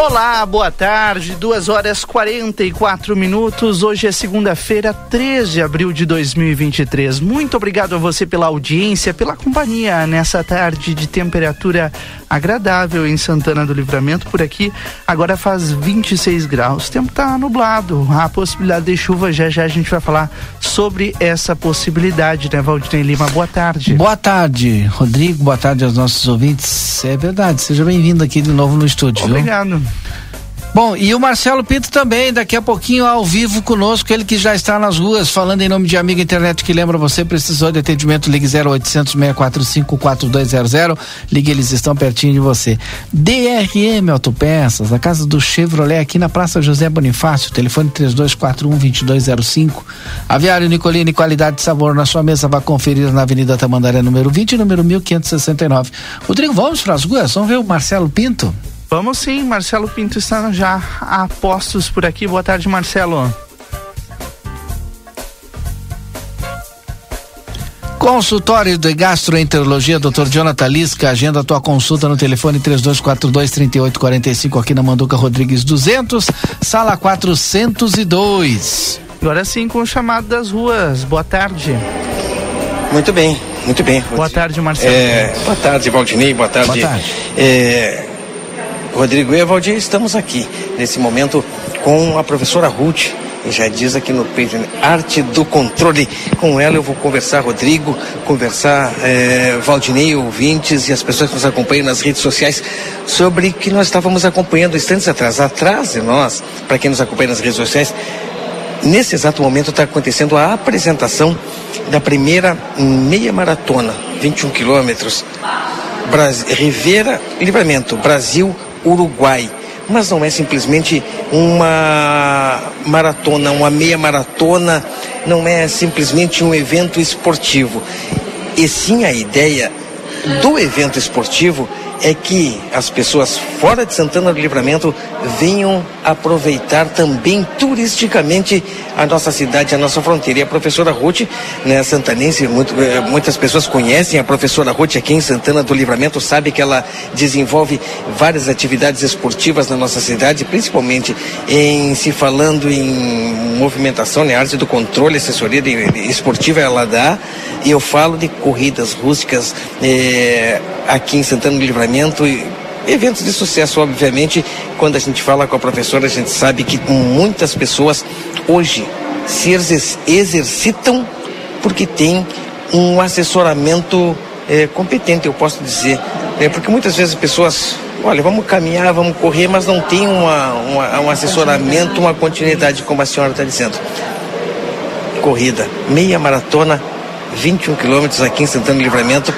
Olá, boa tarde, 2 horas 44 minutos. Hoje é segunda-feira, 13 de abril de 2023. Muito obrigado a você pela audiência, pela companhia nessa tarde de temperatura agradável em Santana do Livramento. Por aqui agora faz 26 graus. O tempo está nublado, a possibilidade de chuva já já a gente vai falar sobre essa possibilidade, né, Valdinei Lima? Boa tarde. Boa tarde, Rodrigo. Boa tarde aos nossos ouvintes. É verdade, seja bem-vindo aqui de novo no estúdio. Obrigado. Viu? Bom, e o Marcelo Pinto também, daqui a pouquinho ao vivo conosco, ele que já está nas ruas, falando em nome de Amiga Internet, que lembra você, precisou de atendimento, ligue 0800 645 4200, ligue, eles estão pertinho de você. DRM Autopeças, a casa do Chevrolet, aqui na Praça José Bonifácio, telefone 3241 2205. Aviário Nicolini, qualidade e sabor na sua mesa, vá conferir na Avenida Tamandaré, número 20, número 1569. Rodrigo, vamos para as ruas, vamos ver o Marcelo Pinto? Vamos sim, Marcelo Pinto está já a postos por aqui. Boa tarde, Marcelo. Consultório de Gastroenterologia, Dr. Jonathan Lisca, agenda a tua consulta no telefone 3242-3845 aqui na Manduca Rodrigues 200, sala 402. Agora sim com o chamado das ruas. Boa tarde. Muito bem, muito bem. Boa tarde, Marcelo. É, boa tarde, Valdinei. Boa tarde. Boa tarde. É, Rodrigo e Evaldir, estamos aqui nesse momento com a professora Ruth, e já diz aqui no peito, arte do controle. Com ela eu vou conversar, Rodrigo, conversar é, Valdinei, ouvintes e as pessoas que nos acompanham nas redes sociais sobre que nós estávamos acompanhando instantes atrás. Atrás de nós, para quem nos acompanha nas redes sociais, nesse exato momento está acontecendo a apresentação da primeira meia maratona, 21 quilômetros, Rivera Livramento, Brasil Uruguai. Mas não é simplesmente uma maratona, uma meia maratona, não é simplesmente um evento esportivo. E sim a ideia do evento esportivo é que as pessoas fora de Santana do Livramento venham aproveitar também turisticamente a nossa cidade, a nossa fronteira. E a professora Ruth, né, santanense, muito, eh, muitas pessoas conhecem a professora Ruth aqui em Santana do Livramento, sabe que ela desenvolve várias atividades esportivas na nossa cidade, principalmente em se falando em movimentação, né, arte do controle, assessoria de, esportiva ela dá. Eu falo de corridas rústicas eh, aqui em Santana do Livramento. E, eventos de sucesso, obviamente, quando a gente fala com a professora, a gente sabe que muitas pessoas hoje se exercitam porque tem um assessoramento é, competente, eu posso dizer. É, porque muitas vezes as pessoas, olha, vamos caminhar, vamos correr, mas não tem uma, uma um assessoramento, uma continuidade, como a senhora está dizendo. Corrida, meia maratona, 21 quilômetros aqui em Santana do Livramento,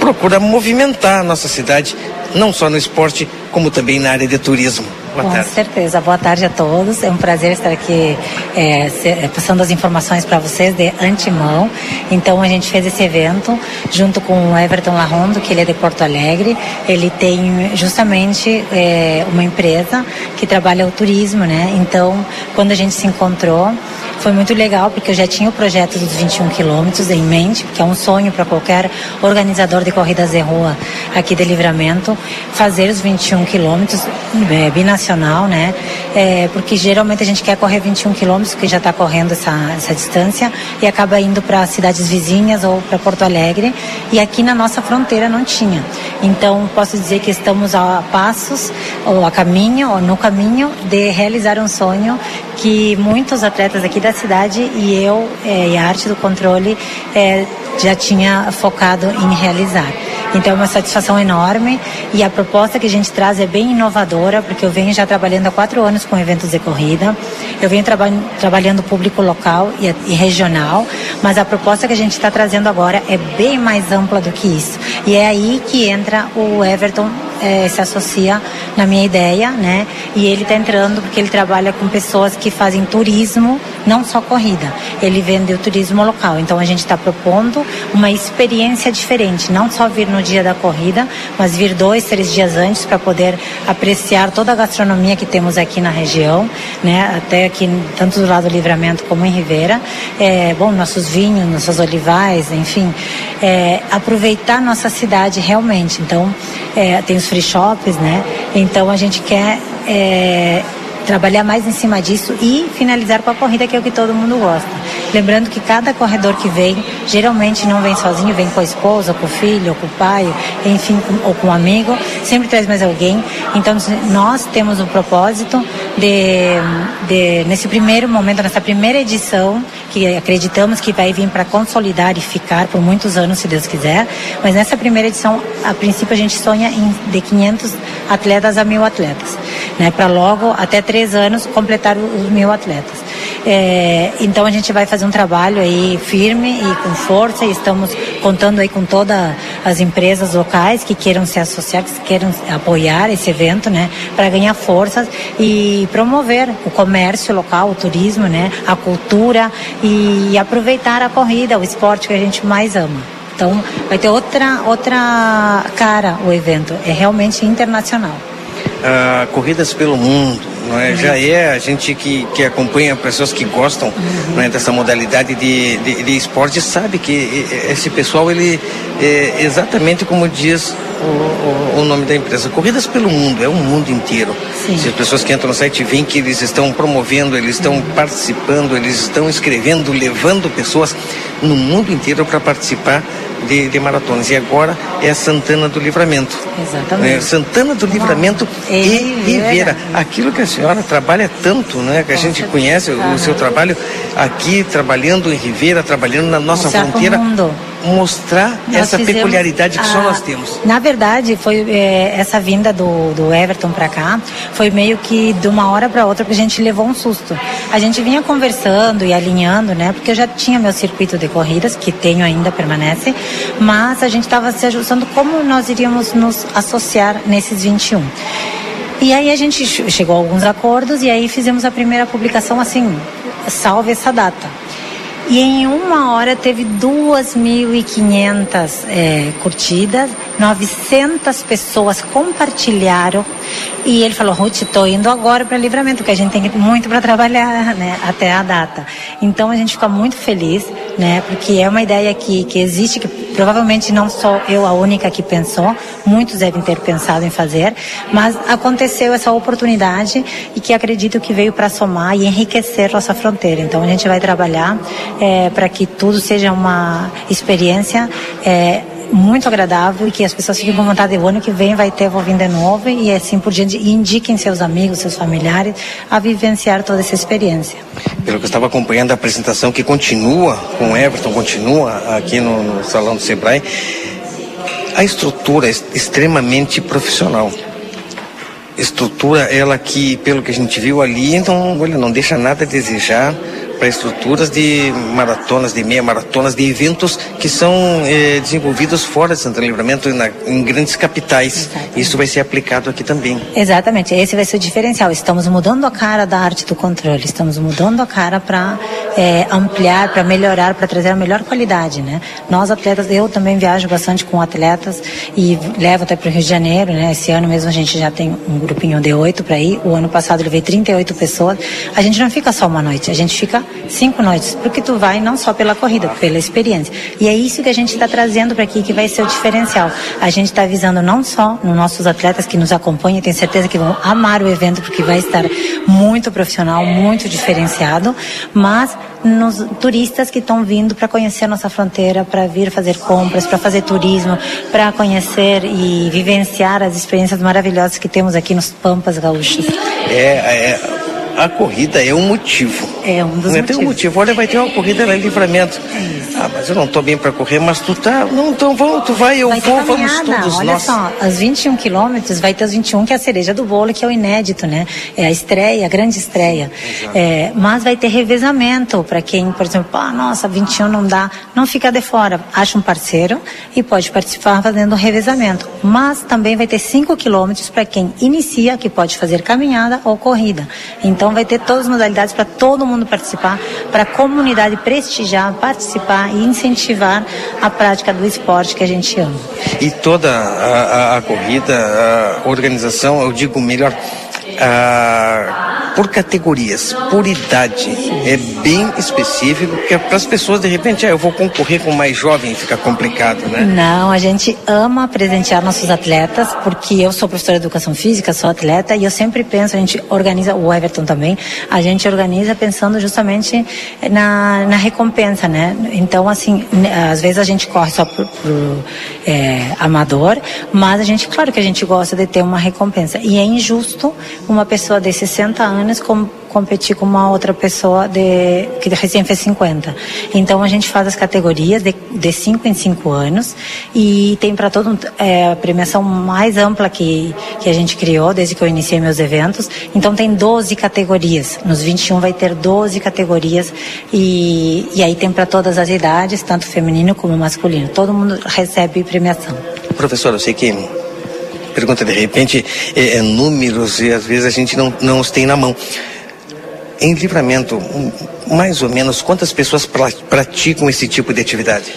procura movimentar a nossa cidade, não só no esporte, como também na área de turismo. Boa Com tarde. certeza. Boa tarde a todos. É um prazer estar aqui é, é, passando as informações para vocês de antemão. Então a gente fez esse evento junto com o Everton Larrondo, que ele é de Porto Alegre. Ele tem justamente é, uma empresa que trabalha o turismo, né? Então quando a gente se encontrou foi muito legal porque eu já tinha o projeto dos 21 quilômetros em mente, que é um sonho para qualquer organizador de corridas de rua aqui de Livramento, fazer os 21 quilômetros é, binacional, né? É, porque geralmente a gente quer correr 21 quilômetros, que já está correndo essa, essa distância, e acaba indo para cidades vizinhas ou para Porto Alegre, e aqui na nossa fronteira não tinha. Então, posso dizer que estamos a passos, ou a caminho, ou no caminho de realizar um sonho que muitos atletas aqui da cidade e eu é, e a arte do controle é, já tinha focado em realizar. Então é uma satisfação enorme e a proposta que a gente traz é bem inovadora, porque eu venho já trabalhando há quatro anos com eventos de corrida, eu venho traba trabalhando público local e, e, regional, mas a proposta que a gente está trazendo agora é bem mais ampla do que isso. E é aí que entra o Everton é, se associa na minha ideia, né? E ele está entrando porque ele trabalha com pessoas que fazem turismo não só corrida, ele vende o turismo local. Então a gente está propondo uma experiência diferente, não só vir no dia da corrida, mas vir dois, três dias antes para poder apreciar toda a gastronomia que temos aqui na região, né? Até aqui tanto do lado do Livramento como em Ribeira, é, bom, nossos vinhos, nossos olivais, enfim, é, aproveitar nossa cidade realmente. Então é, tem os free shops, né? Então a gente quer é, trabalhar mais em cima disso e finalizar com a corrida, que é o que todo mundo gosta. Lembrando que cada corredor que vem, geralmente não vem sozinho, vem com a esposa, com o filho, com o pai, enfim, ou com um amigo, sempre traz mais alguém. Então, nós temos o propósito de, de nesse primeiro momento, nessa primeira edição, que acreditamos que vai vir para consolidar e ficar por muitos anos, se Deus quiser, mas nessa primeira edição, a princípio, a gente sonha em de 500 atletas a mil atletas, né? Para logo, até três anos, completar os mil atletas. É, então a gente vai fazer um trabalho aí firme e com força e estamos contando aí com todas as empresas locais que queiram se associar, que queiram apoiar esse evento, né, para ganhar forças e promover o comércio local, o turismo, né, a cultura e aproveitar a corrida, o esporte que a gente mais ama. Então vai ter outra outra cara o evento, é realmente internacional. Ah, corridas pelo mundo, não é? Uhum. Já é a gente que, que acompanha pessoas que gostam uhum. é, dessa modalidade de, de, de, esporte sabe que esse pessoal ele é exatamente como diz o, o, o, nome da empresa, corridas pelo mundo, é o mundo inteiro. Sim. Se as pessoas que entram no site veem que eles estão promovendo, eles estão uhum. participando, eles estão escrevendo, levando pessoas no mundo inteiro para participar de, de, maratonas. E agora é Santana do Livramento. Exatamente. É, Santana do Livramento e, e Ribeira. Aquilo que a senhora trabalha tanto, né? Que a gente conhece o seu trabalho aqui, trabalhando em Ribeira, trabalhando na nossa fronteira. Mostrar nós essa peculiaridade que a, só nós temos. Na verdade, foi é, essa vinda do, do Everton para cá, foi meio que de uma hora para outra que a gente levou um susto. A gente vinha conversando e alinhando, né? Porque eu já tinha meu circuito de corridas, que tenho ainda, permanece, mas a gente estava se ajustando como nós iríamos nos associar nesses 21. E aí a gente chegou a alguns acordos e aí fizemos a primeira publicação assim, salve essa data. E em uma hora teve 2.500 é, curtidas, 900 pessoas compartilharam. E ele falou: Ruth, estou indo agora para livramento, porque a gente tem muito para trabalhar né, até a data. Então a gente fica muito feliz, né, porque é uma ideia que, que existe, que provavelmente não sou eu a única que pensou, muitos devem ter pensado em fazer, mas aconteceu essa oportunidade e que acredito que veio para somar e enriquecer nossa fronteira. Então a gente vai trabalhar é, para que tudo seja uma experiência é, muito agradável e que as pessoas fiquem com vontade o ano que vem vai ter de novo e assim por diante e indiquem seus amigos, seus familiares a vivenciar toda essa experiência. Pelo que eu estava acompanhando a apresentação que continua com o Everton, continua aqui no, no Salão do Sebrae, a estrutura é extremamente profissional estrutura ela que pelo que a gente viu ali então olha não deixa nada a desejar para estruturas de maratonas, de meia maratonas, de eventos que são eh, desenvolvidos fora de Santana Livramento, na, em grandes capitais. Exatamente. Isso vai ser aplicado aqui também. Exatamente, esse vai ser o diferencial. Estamos mudando a cara da arte do controle, estamos mudando a cara para eh, ampliar, para melhorar, para trazer a melhor qualidade, né? Nós atletas, eu também viajo bastante com atletas e levo até para o Rio de Janeiro, né? Esse ano mesmo a gente já tem um grupinho de oito para ir. O ano passado eu levei 38 pessoas. A gente não fica só uma noite, a gente fica cinco noites, porque tu vai não só pela corrida, pela experiência. E é isso que a gente está trazendo para aqui, que vai ser o diferencial. A gente está visando não só nos nossos atletas que nos acompanham, tenho certeza que vão amar o evento, porque vai estar muito profissional, muito diferenciado, mas nos turistas que estão vindo para conhecer a nossa fronteira, para vir fazer compras, para fazer turismo, para conhecer e vivenciar as experiências maravilhosas que temos aqui nos Pampas Gaúchos. É, é a corrida é um motivo. É um dos né? motivos. Tem um motivo. Olha, vai ter uma corrida lá em livramento. É ah, mas eu não estou bem para correr, mas tu tá. Não, então vamos, tu vai, eu vai vou, vamos todos Olha só, as 21 quilômetros, vai ter os 21 que é a cereja do bolo, que é o inédito, né? É a estreia, a grande estreia. É, mas vai ter revezamento para quem, por exemplo, ah, nossa, 21 não dá, não fica de fora. Acha um parceiro e pode participar fazendo o revezamento. Mas também vai ter 5 quilômetros para quem inicia, que pode fazer caminhada ou corrida. Então vai ter todas as modalidades para todo mundo participar, para a comunidade prestigiar, participar e incentivar a prática do esporte que a gente ama. E toda a, a, a corrida, a organização, eu digo melhor, ah, por categorias, por idade. É bem específico, porque é para as pessoas, de repente, ah, eu vou concorrer com mais jovem, fica complicado, né? Não, a gente ama presentear nossos atletas, porque eu sou professora de educação física, sou atleta, e eu sempre penso, a gente organiza, o Everton também, a gente organiza pensando justamente na, na recompensa, né? Então, assim, às vezes a gente corre só pro, pro é, amador, mas a gente, claro que a gente gosta de ter uma recompensa. E é injusto uma pessoa de 60 anos com, competir com uma outra pessoa de, que recém fez 50. Então a gente faz as categorias de, de 5 em 5 anos e tem para todo é, a premiação mais ampla que, que a gente criou desde que eu iniciei meus eventos. Então tem 12 categorias. Nos 21 vai ter 12 categorias e, e aí tem para todas as idades, tanto feminino como masculino. Todo mundo recebe premiação. Professor, eu sei que pergunta de repente é, é, números e às vezes a gente não, não os tem na mão. Em livramento, mais ou menos quantas pessoas praticam esse tipo de atividade?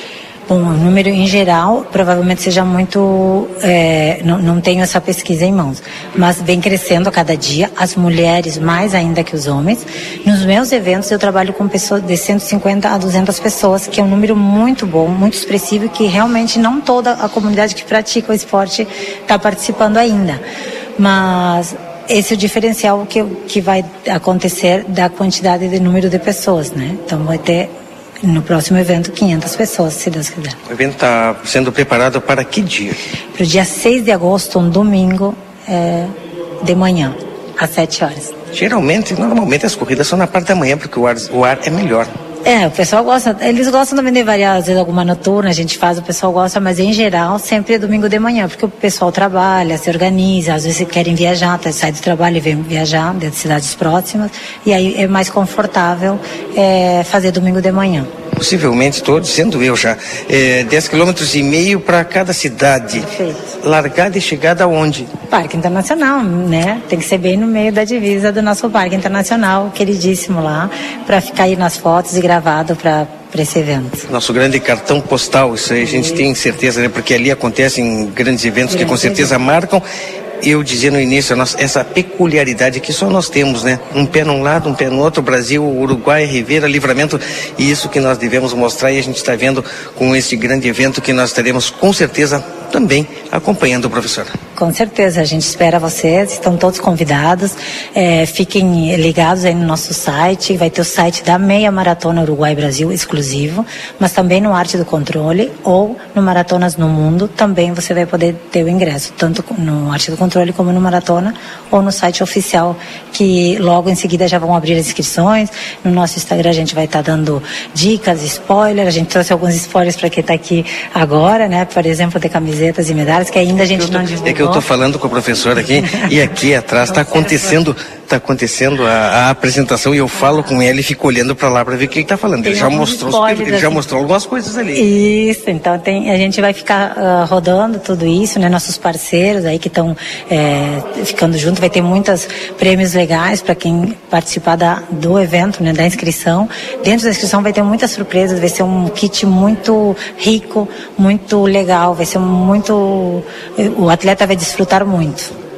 Bom, o número em geral provavelmente seja muito. É, não, não tenho essa pesquisa em mãos, mas vem crescendo a cada dia, as mulheres mais ainda que os homens. Nos meus eventos eu trabalho com pessoas de 150 a 200 pessoas, que é um número muito bom, muito expressivo, que realmente não toda a comunidade que pratica o esporte está participando ainda. Mas esse é o diferencial que, que vai acontecer da quantidade de número de pessoas, né? Então vai ter no próximo evento 500 pessoas, se Deus quiser. O evento está sendo preparado para que dia? Para o dia 6 de agosto, um domingo, é, de manhã, às 7 horas. Geralmente, normalmente as corridas são na parte da manhã, porque o ar, o ar é melhor. É, o pessoal gosta, eles gostam também de variar, às vezes alguma noturna a gente faz, o pessoal gosta, mas em geral sempre é domingo de manhã, porque o pessoal trabalha, se organiza, às vezes querem viajar, tá, sai do trabalho e vem viajar de cidades próximas, e aí é mais confortável é, fazer domingo de manhã possivelmente estou dizendo eu já, é, 10 quilômetros e meio para cada cidade. Perfeito. Largada e chegada aonde? Parque Internacional, né? Tem que ser bem no meio da divisa do nosso Parque Internacional, queridíssimo lá, para ficar aí nas fotos e gravado para para esse evento. Nosso grande cartão postal, isso aí a gente tem certeza, né? Porque ali acontecem grandes eventos que com certeza marcam eu dizia no início, nossa, essa peculiaridade que só nós temos, né? Um pé num lado, um pé no outro, Brasil, Uruguai, Rivera, Livramento, e isso que nós devemos mostrar e a gente está vendo com esse grande evento que nós teremos com certeza também acompanhando o professor. Com certeza, a gente espera vocês, estão todos convidados. É, fiquem ligados aí no nosso site, vai ter o site da Meia Maratona Uruguai Brasil exclusivo, mas também no Arte do Controle ou no Maratonas no Mundo, também você vai poder ter o ingresso, tanto no Arte do Controle como no Maratona ou no site oficial, que logo em seguida já vão abrir as inscrições. No nosso Instagram a gente vai estar tá dando dicas, spoilers, a gente trouxe alguns spoilers para quem está aqui agora, né? Por exemplo, de camiseta camisetas e medalhas que ainda a gente não divulgou. É que eu estou falando com a professora aqui e aqui atrás está acontecendo está acontecendo a, a, apresentação e eu falo com ele e fico olhando para lá para ver o que ele está falando. Tem ele já mostrou, ele assim. já mostrou algumas coisas ali. Isso, então tem, a gente vai ficar uh, rodando tudo isso, né? Nossos parceiros aí que estão é, ficando junto, vai ter muitos prêmios legais para quem participar da, do evento, né? Da inscrição. Dentro da inscrição vai ter muitas surpresas, vai ser um kit muito rico, muito legal, vai ser muito, o atleta vai desfrutar muito.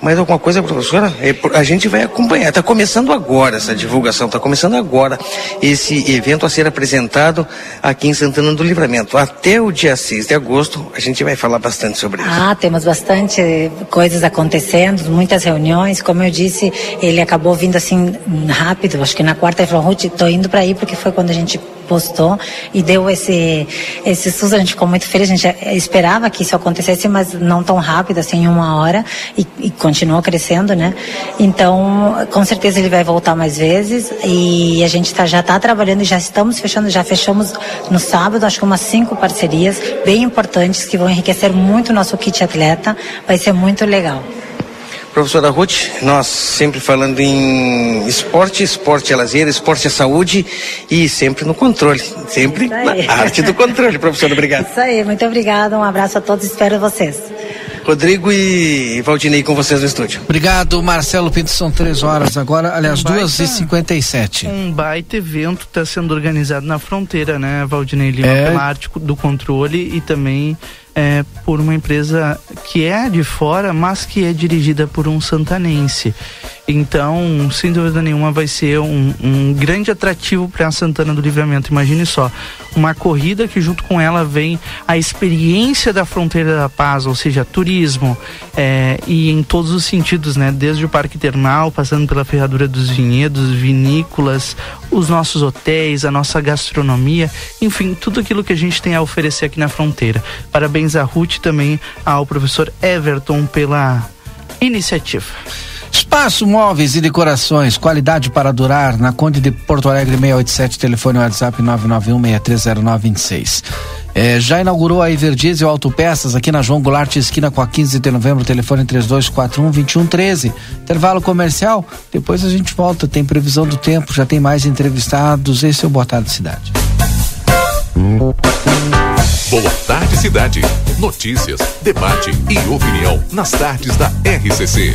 Mais alguma coisa, professora? É, a gente vai acompanhar. Está começando agora essa divulgação, está começando agora esse evento a ser apresentado aqui em Santana do Livramento. Até o dia 6 de agosto, a gente vai falar bastante sobre isso. Ah, temos bastante coisas acontecendo, muitas reuniões. Como eu disse, ele acabou vindo assim rápido. Acho que na quarta ele falou, Ruth, estou indo para aí porque foi quando a gente postou e deu esse, esse susto. A gente ficou muito feliz. A gente esperava que isso acontecesse, mas não tão rápido, assim, em uma hora. E, e continuou crescendo, né? Então, com certeza ele vai voltar mais vezes. E a gente tá, já está trabalhando já estamos fechando. Já fechamos no sábado, acho que umas cinco parcerias bem importantes que vão enriquecer muito o nosso kit atleta. Vai ser muito legal. Professora Ruth, nós sempre falando em esporte, esporte é lazer, esporte é saúde e sempre no controle, sempre na arte do controle. Professora, obrigado. Isso aí, muito obrigada, um abraço a todos, espero vocês. Rodrigo e Valdinei com vocês no estúdio. Obrigado, Marcelo Pinto. São três horas agora, aliás, duas e cinquenta e sete. Um baita evento está sendo organizado na fronteira, né, Valdinei Lima, é... pela arte do controle e também é, por uma empresa que é de fora, mas que é dirigida por um santanense. Então, sem dúvida nenhuma, vai ser um, um grande atrativo para a Santana do Livramento. Imagine só, uma corrida que junto com ela vem a experiência da Fronteira da Paz, ou seja, turismo é, e em todos os sentidos, né? Desde o Parque Termal, passando pela Ferradura dos Vinhedos, vinícolas, os nossos hotéis, a nossa gastronomia, enfim, tudo aquilo que a gente tem a oferecer aqui na fronteira. Parabéns a Ruth e também ao professor Everton pela iniciativa. Espaço Móveis e Decorações, qualidade para durar, na Conde de Porto Alegre 687, telefone WhatsApp 991-630926. É, já inaugurou a Everdiesel Autopeças aqui na João Goulart, esquina com a 15 de novembro, telefone 3241-2113. Intervalo comercial, depois a gente volta, tem previsão do tempo, já tem mais entrevistados. Esse é o Boa Tarde Cidade. Boa Tarde Cidade. Notícias, debate e opinião nas tardes da RCC.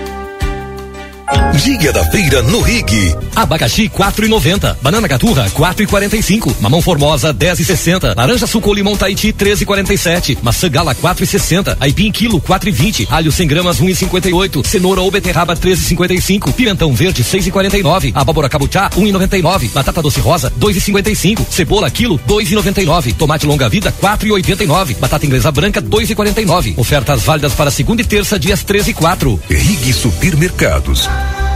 Dia da feira no Rig. Abacaxi 4,90. Banana caturra 4,45. Mamão formosa 10,60. Laranja suco limão Tahiti 13,47. Maçã gala 4,60. Aipim quilo 4,20. Alho 100 gramas 1,58. Cenoura ou beterraba 13,55. Pimentão verde 6,49. Abóbora cabuchá 1,99. Batata doce rosa 2,55. Cebola quilo 2,99. Tomate longa vida 4,89. Batata inglesa branca 2,49. Ofertas válidas para segunda e terça dias 13 e 4. Rig Supermercados.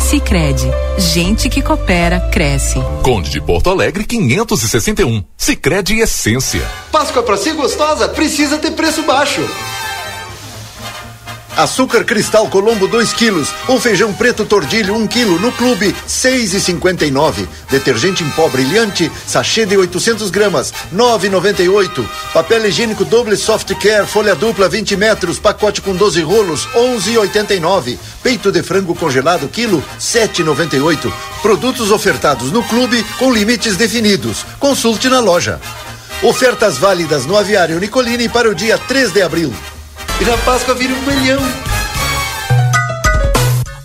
Sicredi, gente que coopera cresce. Conde de Porto Alegre 561. Sicredi Essência. Páscoa para ser gostosa precisa ter preço baixo. Açúcar cristal Colombo 2 quilos. Ou feijão preto tordilho 1 um quilo no clube 6,59. Detergente em pó brilhante, sachê de 800 gramas 9,98. Papel higiênico doble soft care folha dupla 20 metros, pacote com 12 rolos 11,89. Peito de frango congelado quilo 7,98. Produtos ofertados no clube com limites definidos. Consulte na loja. Ofertas válidas no Aviário Nicolini para o dia 3 de abril. E na Páscoa vira um coelhão.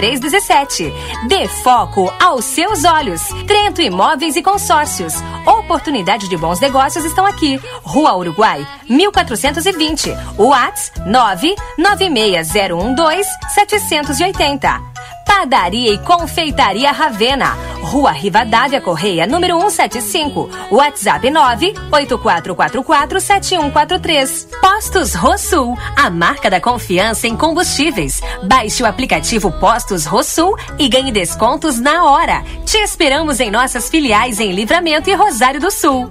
2317. Dê foco aos seus olhos. Trento Imóveis e Consórcios. Oportunidade de bons negócios estão aqui. Rua Uruguai, 1420. WhatsApp 996012780. Padaria e Confeitaria Ravena. Rua Rivadavia Correia, número 175. WhatsApp 984447143. Postos Rosul, a marca da confiança em combustíveis. Baixe o aplicativo Postos Rosul e ganhe descontos na hora. Te esperamos em nossas filiais em Livramento e Rosário do Sul.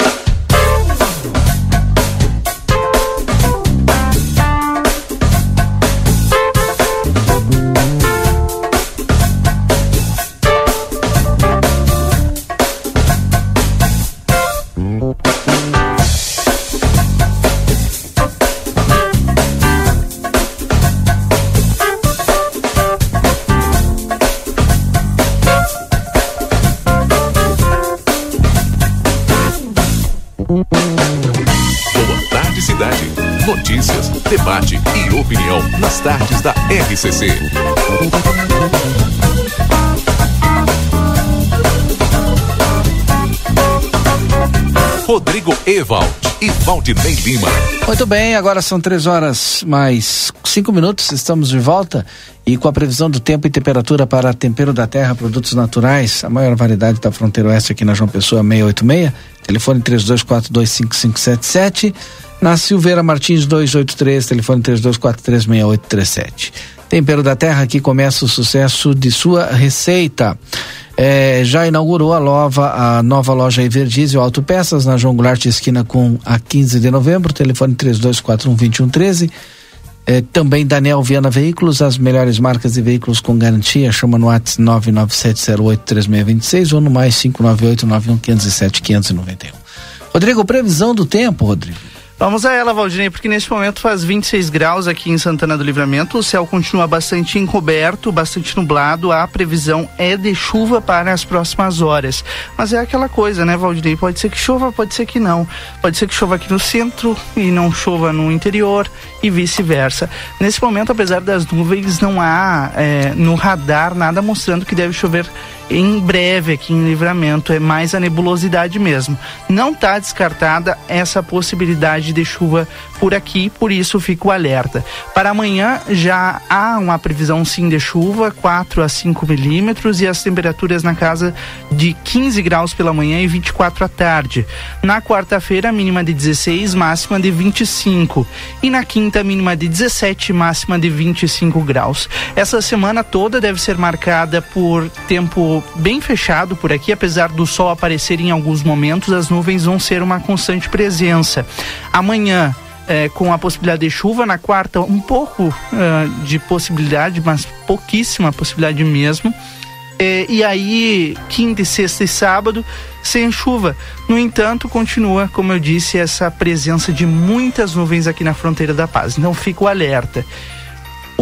Boa debate e opinião nas tardes da RCC. Rodrigo Evald e Valdinei Lima. Muito bem, agora são três horas mais cinco minutos, estamos de volta e com a previsão do tempo e temperatura para tempero da terra, produtos naturais, a maior variedade da fronteira oeste aqui na João Pessoa 686, telefone 32425577, na Silveira Martins 283, telefone 32436837. Tempero da terra, aqui começa o sucesso de sua receita. É, já inaugurou a, lova, a nova loja Everdiesel Autopeças na João Goulart esquina com a 15 de novembro, telefone 32412113. É, também Daniel Viana Veículos, as melhores marcas de veículos com garantia, chama no WhatsApp 997083626 ou no mais 598-91507-591. Rodrigo, previsão do tempo, Rodrigo. Vamos a ela, Valdinei, porque neste momento faz 26 graus aqui em Santana do Livramento. O céu continua bastante encoberto, bastante nublado. A previsão é de chuva para as próximas horas. Mas é aquela coisa, né, Valdinei? Pode ser que chova, pode ser que não. Pode ser que chova aqui no centro e não chova no interior e vice-versa. Nesse momento, apesar das nuvens, não há é, no radar nada mostrando que deve chover em breve aqui em Livramento, é mais a nebulosidade mesmo. Não está descartada essa possibilidade de chuva por aqui, por isso fico alerta. Para amanhã já há uma previsão sim de chuva, 4 a 5 milímetros e as temperaturas na casa de 15 graus pela manhã e 24 à tarde. Na quarta-feira, mínima de 16, máxima de 25. E na quinta, mínima de 17, máxima de 25 graus. Essa semana toda deve ser marcada por tempo bem fechado por aqui, apesar do sol aparecer em alguns momentos, as nuvens vão ser uma constante presença. Amanhã, é, com a possibilidade de chuva, na quarta, um pouco uh, de possibilidade, mas pouquíssima possibilidade mesmo. É, e aí, quinta, sexta e sábado, sem chuva. No entanto, continua, como eu disse, essa presença de muitas nuvens aqui na fronteira da paz. Então, fico alerta.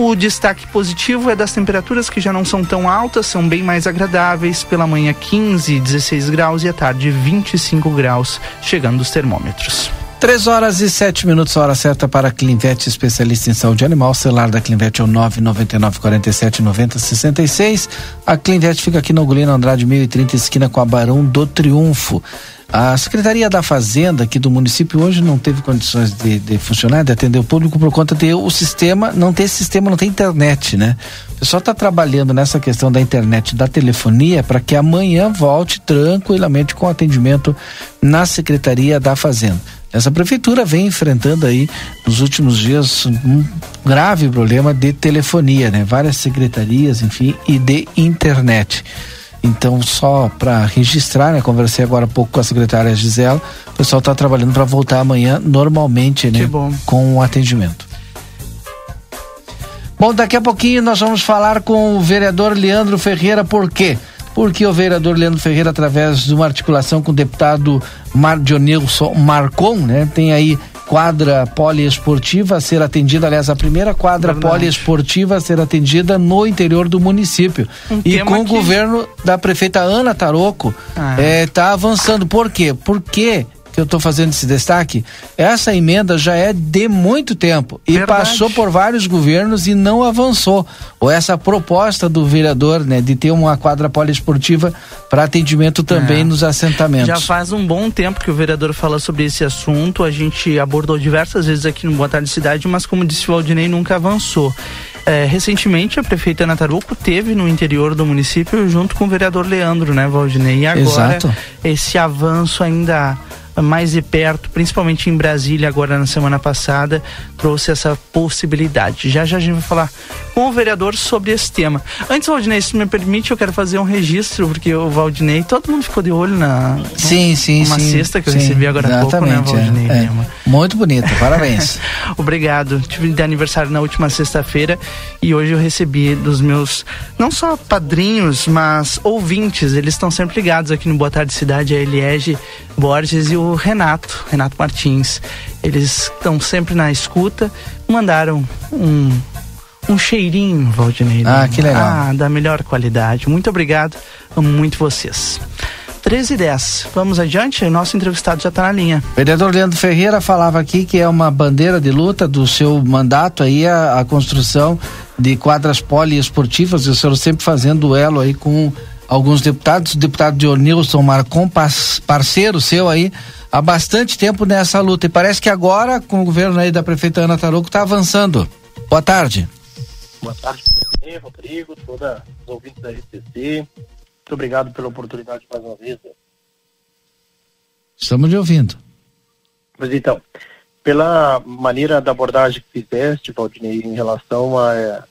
O destaque positivo é das temperaturas que já não são tão altas, são bem mais agradáveis. Pela manhã 15, 16 graus e à tarde 25 graus, chegando os termômetros. Três horas e sete minutos, hora certa para a Clinvet, especialista em saúde animal. O celular da Clinvet é o 999 47 90 66. A Clinvet fica aqui no Gulino Andrade 1030, esquina com a Barão do Triunfo. A Secretaria da Fazenda aqui do município hoje não teve condições de, de funcionar, de atender o público por conta de o sistema, não ter sistema, não ter internet, né? O pessoal está trabalhando nessa questão da internet, da telefonia, para que amanhã volte tranquilamente com atendimento na Secretaria da Fazenda. Essa prefeitura vem enfrentando aí nos últimos dias um grave problema de telefonia, né? Várias secretarias, enfim, e de internet. Então, só para registrar, né? Conversei agora há pouco com a secretária Gisela. O pessoal está trabalhando para voltar amanhã normalmente, né? Com o atendimento. Bom, daqui a pouquinho nós vamos falar com o vereador Leandro Ferreira, por quê? Porque o vereador Leandro Ferreira, através de uma articulação com o deputado Mar Dionilson Marcon, né, tem aí quadra poliesportiva a ser atendida, aliás, a primeira quadra Verdade. poliesportiva a ser atendida no interior do município. Um e com que... o governo da prefeita Ana Taroco está ah. é, avançando. Por quê? Porque que eu estou fazendo esse destaque, essa emenda já é de muito tempo e Verdade. passou por vários governos e não avançou. Ou essa proposta do vereador, né, de ter uma quadra poliesportiva para atendimento também é. nos assentamentos. Já faz um bom tempo que o vereador fala sobre esse assunto. A gente abordou diversas vezes aqui no Boa Tarde Cidade, mas como disse o Valdinei, nunca avançou. É, recentemente a prefeita Ana Taruco teve no interior do município junto com o vereador Leandro, né, Valdinei? E agora Exato. esse avanço ainda mais de perto, principalmente em Brasília, agora na semana passada, trouxe essa possibilidade. Já já a gente vai falar com o vereador sobre esse tema. Antes, Valdinei, se me permite, eu quero fazer um registro, porque o Valdinei, todo mundo ficou de olho na sim, sim, uma sim, cesta que sim, eu recebi agora há pouco, né, Valdinei? É, é. Muito bonito, parabéns. Obrigado. Tive de aniversário na última sexta-feira e hoje eu recebi dos meus, não só padrinhos, mas ouvintes, eles estão sempre ligados aqui no Boa Tarde Cidade, a Eliege Borges e o Renato, Renato Martins. Eles estão sempre na escuta, mandaram um um cheirinho, Valdinei. Ah, que legal. Ah, da melhor qualidade. Muito obrigado, amo muito vocês. 13 e 10. Vamos adiante? Nosso entrevistado já está na linha. Vereador Leandro Ferreira falava aqui que é uma bandeira de luta do seu mandato aí a, a construção de quadras poliesportivas e o senhor sempre fazendo duelo aí com alguns deputados, o deputado Dionilson Marcon, parceiro seu aí, há bastante tempo nessa luta. E parece que agora, com o governo aí da prefeita Ana Tarouco, está avançando. Boa tarde. Boa tarde, Rodrigo, toda os ouvintes da RCC. Muito obrigado pela oportunidade mais uma vez. Estamos lhe ouvindo. Mas então, pela maneira da abordagem que fizeste, Valdinei, em relação a. É,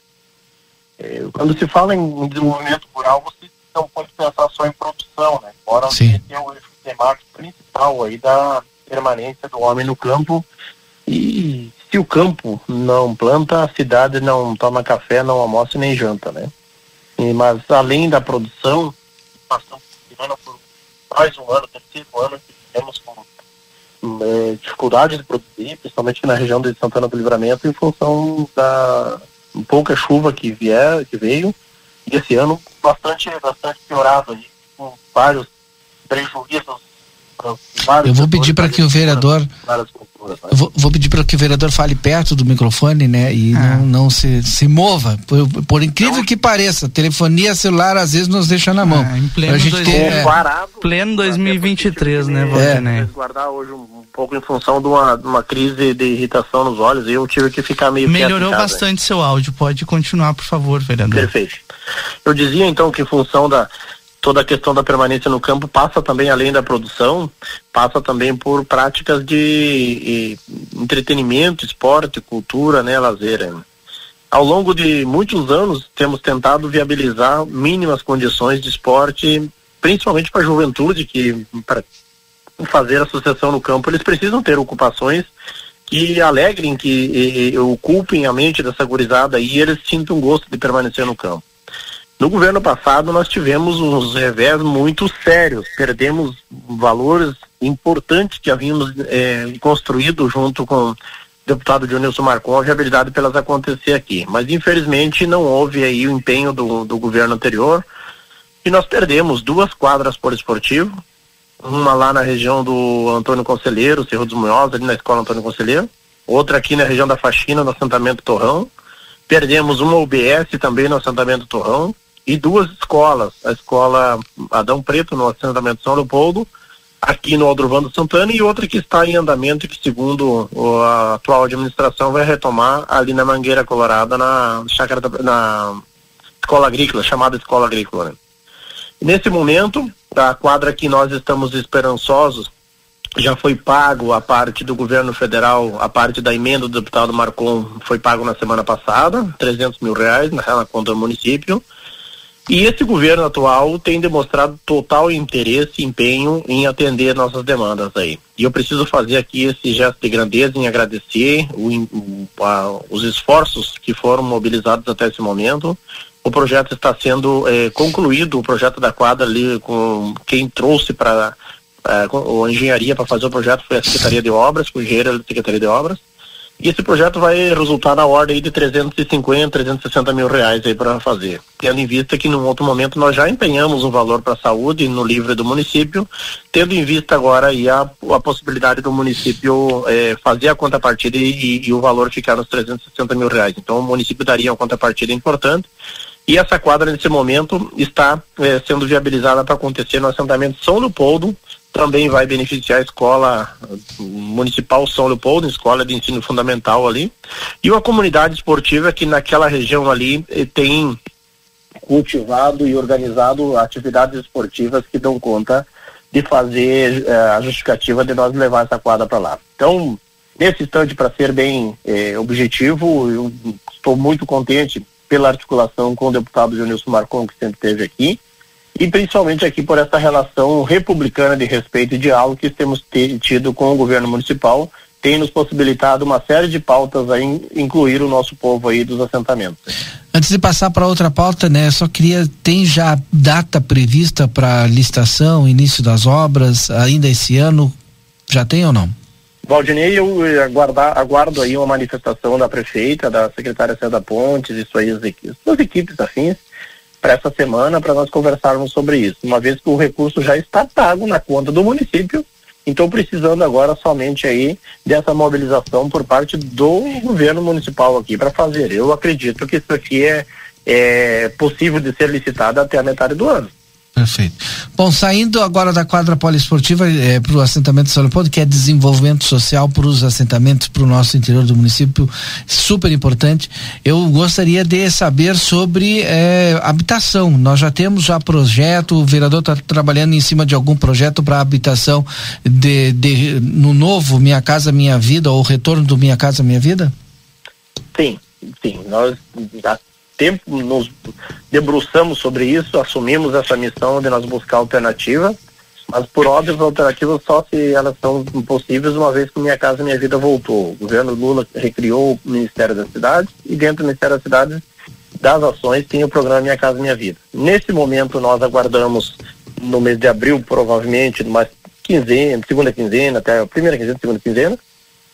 é, quando se fala em desenvolvimento rural, você não pode pensar só em produção, né? Embora Sim. tenha o temático principal aí da permanência do homem no campo. E se o campo não planta, a cidade não toma café, não almoça nem janta, né? E, mas além da produção, passamos por mais um ano, terceiro ano que temos com é, dificuldade de produzir, principalmente na região de Santana do Livramento, em função da pouca chuva que vier, que veio, e esse ano bastante, bastante piorado aí, com vários prejuízos. Eu vou pedir para que o vereador. Eu vou, vou pedir para que o vereador fale perto do microfone, né? E ah. não, não se, se mova. Por, por incrível que pareça, telefonia celular às vezes nos deixa na mão. Ah, em pleno, a gente dois, ter, é, pleno 2023, né? É. guardar hoje um, pouco em função de uma, de uma crise de irritação nos olhos e eu tive que ficar meio Melhorou bastante seu áudio. Pode continuar, por favor, vereador. Perfeito. Eu dizia então que em função da toda a questão da permanência no campo passa também além da produção, passa também por práticas de, entretenimento, esporte, cultura, né, lazer. Né. Ao longo de muitos anos temos tentado viabilizar mínimas condições de esporte, principalmente para a juventude que para fazer a sucessão no campo eles precisam ter ocupações que alegrem, que e, e, ocupem a mente dessa gurizada e eles sintam gosto de permanecer no campo. No governo passado, nós tivemos uns revés muito sérios, perdemos valores importantes que havíamos é, construído junto com o deputado Dionilson a viabilidade pelas acontecer aqui. Mas, infelizmente, não houve aí o empenho do, do governo anterior. E nós perdemos duas quadras por esportivo, uma lá na região do Antônio Conselheiro, Cerro dos Munhoz, ali na Escola Antônio Conselheiro, outra aqui na região da Faxina, no assentamento Torrão. Perdemos uma UBS também no assentamento Torrão e duas escolas, a escola Adão Preto, no assentamento São Leopoldo, aqui no Aldrovando Santana, e outra que está em andamento e que, segundo a atual administração, vai retomar ali na Mangueira Colorada, na chácara na escola agrícola, chamada escola agrícola. Né? Nesse momento, a quadra que nós estamos esperançosos já foi pago a parte do governo federal, a parte da emenda do deputado Marcon foi pago na semana passada, 300 mil reais na, na conta do município. E esse governo atual tem demonstrado total interesse e empenho em atender nossas demandas aí. E eu preciso fazer aqui esse gesto de grandeza em agradecer o, o, a, os esforços que foram mobilizados até esse momento. O projeto está sendo eh, concluído, o projeto da quadra ali, com quem trouxe para a eh, engenharia para fazer o projeto foi a Secretaria de Obras, com o engenheiro da Secretaria de Obras. E esse projeto vai resultar na ordem de 350, 360 mil reais aí para fazer. Tendo em vista que num outro momento nós já empenhamos um valor para a saúde no livre do município, tendo em vista agora aí a, a possibilidade do município eh, fazer a contrapartida e, e, o valor ficar nos 360 mil reais. Então o município daria uma contrapartida importante. E essa quadra nesse momento está eh, sendo viabilizada para acontecer no assentamento São Leopoldo, também vai beneficiar a escola municipal São Leopoldo, escola de ensino fundamental ali, e uma comunidade esportiva que naquela região ali eh, tem cultivado e organizado atividades esportivas que dão conta de fazer eh, a justificativa de nós levar essa quadra para lá. Então, nesse instante, para ser bem eh, objetivo, eu estou muito contente pela articulação com o deputado Junilson Marcon, que sempre esteve aqui, e principalmente aqui por essa relação republicana de respeito e diálogo que temos tido com o governo municipal, tem nos possibilitado uma série de pautas a incluir o nosso povo aí dos assentamentos. Antes de passar para outra pauta, né, só queria tem já data prevista para licitação, início das obras ainda esse ano? Já tem ou não? Valdinei, eu aguardar, aguardo aí uma manifestação da prefeita, da secretária Céda Pontes e suas equipes, suas equipes afins, para essa semana para nós conversarmos sobre isso, uma vez que o recurso já está pago na conta do município, então precisando agora somente aí dessa mobilização por parte do governo municipal aqui para fazer. Eu acredito que isso aqui é, é possível de ser licitado até a metade do ano. Perfeito. Bom, saindo agora da quadra poliesportiva é, para o assentamento de São Leopoldo, que é desenvolvimento social para os assentamentos para o nosso interior do município, super importante. Eu gostaria de saber sobre é, habitação. Nós já temos já projeto, o vereador está trabalhando em cima de algum projeto para habitação de, de, no novo Minha Casa Minha Vida ou retorno do Minha Casa Minha Vida? Sim, sim. Nós tempo nos debruçamos sobre isso, assumimos essa missão de nós buscar alternativa, mas por óbvias alternativas só se elas são possíveis uma vez que Minha Casa Minha Vida voltou. O governo Lula recriou o Ministério da Cidade e dentro do Ministério da Cidade das ações tem o programa Minha Casa Minha Vida. Nesse momento nós aguardamos no mês de abril, provavelmente, numa quinzena, segunda quinzena, até a primeira quinzena, segunda quinzena,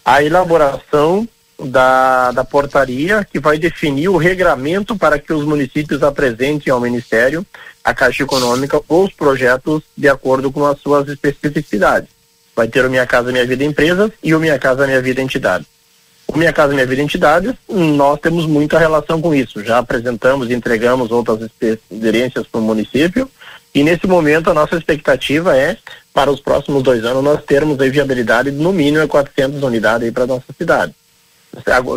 a elaboração da, da portaria que vai definir o regramento para que os municípios apresentem ao Ministério, a Caixa Econômica, os projetos de acordo com as suas especificidades. Vai ter o Minha Casa Minha Vida Empresas e o Minha Casa Minha Vida Entidades. O Minha Casa Minha Vida Entidades, nós temos muita relação com isso. Já apresentamos e entregamos outras experiências para o município e nesse momento a nossa expectativa é, para os próximos dois anos, nós termos a viabilidade de no mínimo 400 unidades para a nossa cidade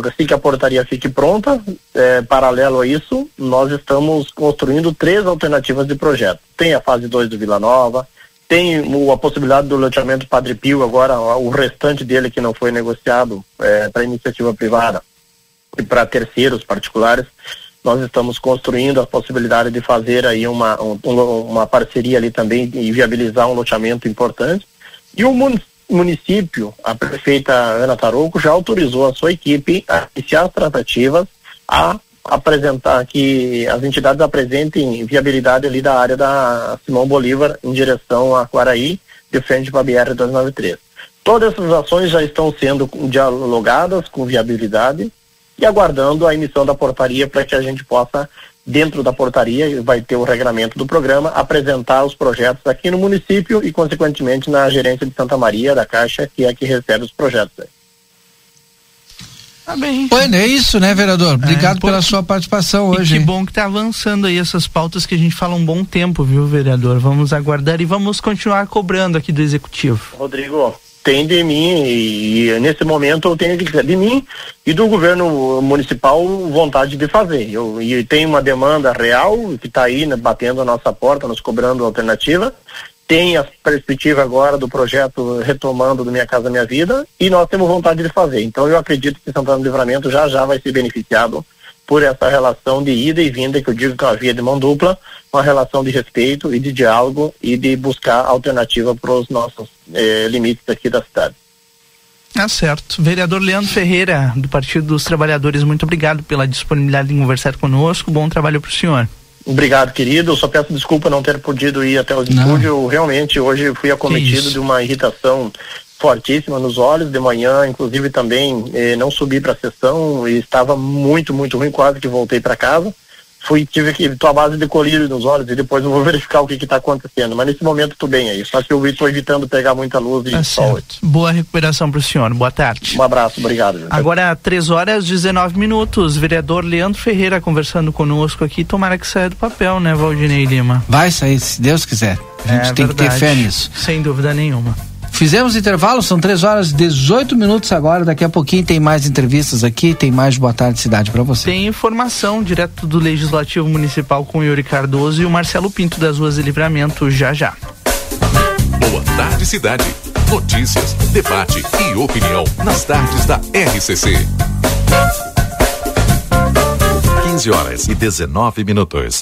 assim que a portaria fique pronta, é, paralelo a isso, nós estamos construindo três alternativas de projeto. Tem a fase 2 do Vila Nova, tem o, a possibilidade do loteamento Padre Pio, agora o restante dele que não foi negociado é, para iniciativa privada e para terceiros particulares. Nós estamos construindo a possibilidade de fazer aí uma, um, uma parceria ali também e viabilizar um loteamento importante. E o município município, a prefeita Ana Tarouco já autorizou a sua equipe a iniciar as tratativas a apresentar que as entidades apresentem viabilidade ali da área da Simão Bolívar em direção a Quaraí, de frente para a BR 293. Todas essas ações já estão sendo dialogadas com viabilidade e aguardando a emissão da portaria para que a gente possa dentro da portaria, vai ter o regramento do programa, apresentar os projetos aqui no município e, consequentemente, na gerência de Santa Maria, da Caixa, que é que recebe os projetos. Tá bem. Pois é isso, né, vereador? Obrigado é, pela sua participação hoje. que bom que tá avançando aí essas pautas que a gente fala um bom tempo, viu, vereador? Vamos aguardar e vamos continuar cobrando aqui do executivo. Rodrigo, tem de mim e, e, nesse momento eu tenho de mim e do governo municipal vontade de fazer. Eu, e tem uma demanda real que está aí né, batendo a nossa porta, nos cobrando alternativa tem a perspectiva agora do projeto retomando do Minha Casa Minha Vida e nós temos vontade de fazer. Então eu acredito que Santana do Livramento já já vai ser beneficiado por essa relação de ida e vinda, que eu digo que é uma via de mão dupla, uma relação de respeito e de diálogo e de buscar alternativa para os nossos eh, limites aqui da cidade. Ah, certo. Vereador Leandro Ferreira, do Partido dos Trabalhadores, muito obrigado pela disponibilidade de conversar conosco. Bom trabalho para o senhor. Obrigado, querido. Só peço desculpa não ter podido ir até o estúdio. Realmente, hoje fui acometido de uma irritação fortíssima nos olhos de manhã, inclusive também eh, não subi para a sessão e estava muito, muito ruim, quase que voltei para casa. Fui, tive que, à base de colírio nos olhos e depois eu vou verificar o que está acontecendo. Mas nesse momento estou bem aí, só que eu estou evitando pegar muita luz e Tá sol. certo. Boa recuperação para o senhor. Boa tarde. Um abraço, obrigado. gente. Agora, 3 horas e 19 minutos. Vereador Leandro Ferreira conversando conosco aqui. Tomara que saia do papel, né, Valdinei Lima? Vai sair, se Deus quiser. A gente É tem que ter verdade. fé nisso. Sem dúvida nenhuma. Fizemos intervalo, são 3 horas e 18 minutos agora. Daqui a pouquinho tem mais entrevistas aqui, tem mais Boa Tarde Cidade para você. Tem informação direto do Legislativo Municipal com o Yuri Cardoso e o Marcelo Pinto das Ruas de Livramento já já. Boa tarde, cidade. Notícias, debate e opinião nas tardes da RCC. 15 horas e 19 minutos.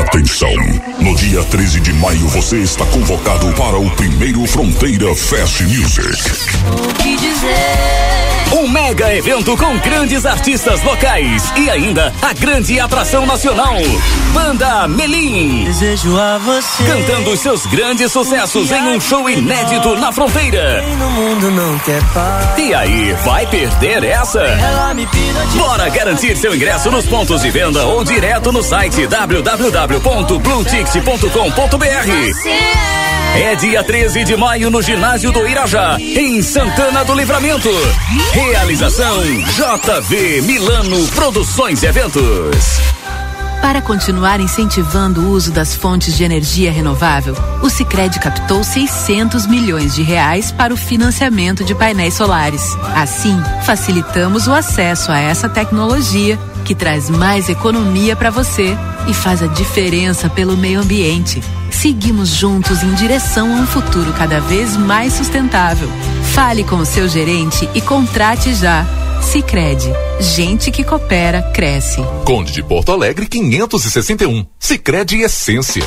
Atenção! No dia 13 de maio você está convocado para o primeiro Fronteira Fest Music. O que dizer? Um mega evento com grandes artistas locais e ainda a grande atração nacional. Banda Melim. Desejo a você. Cantando os seus grandes sucessos em um show inédito na fronteira. No mundo não quer paz. E aí, vai perder essa? Bora garantir seu ingresso nos pontos de venda ou direto no site www.blueticket.com.br. É dia 13 de maio no ginásio do Irajá, em Santana do Livramento. Realização JV Milano Produções e Eventos. Para continuar incentivando o uso das fontes de energia renovável, o Sicredi captou 600 milhões de reais para o financiamento de painéis solares. Assim, facilitamos o acesso a essa tecnologia que traz mais economia para você e faz a diferença pelo meio ambiente. Seguimos juntos em direção a um futuro cada vez mais sustentável. Fale com o seu gerente e contrate já. Sicredi, gente que coopera cresce. Conde de Porto Alegre 561. Sicredi Essência.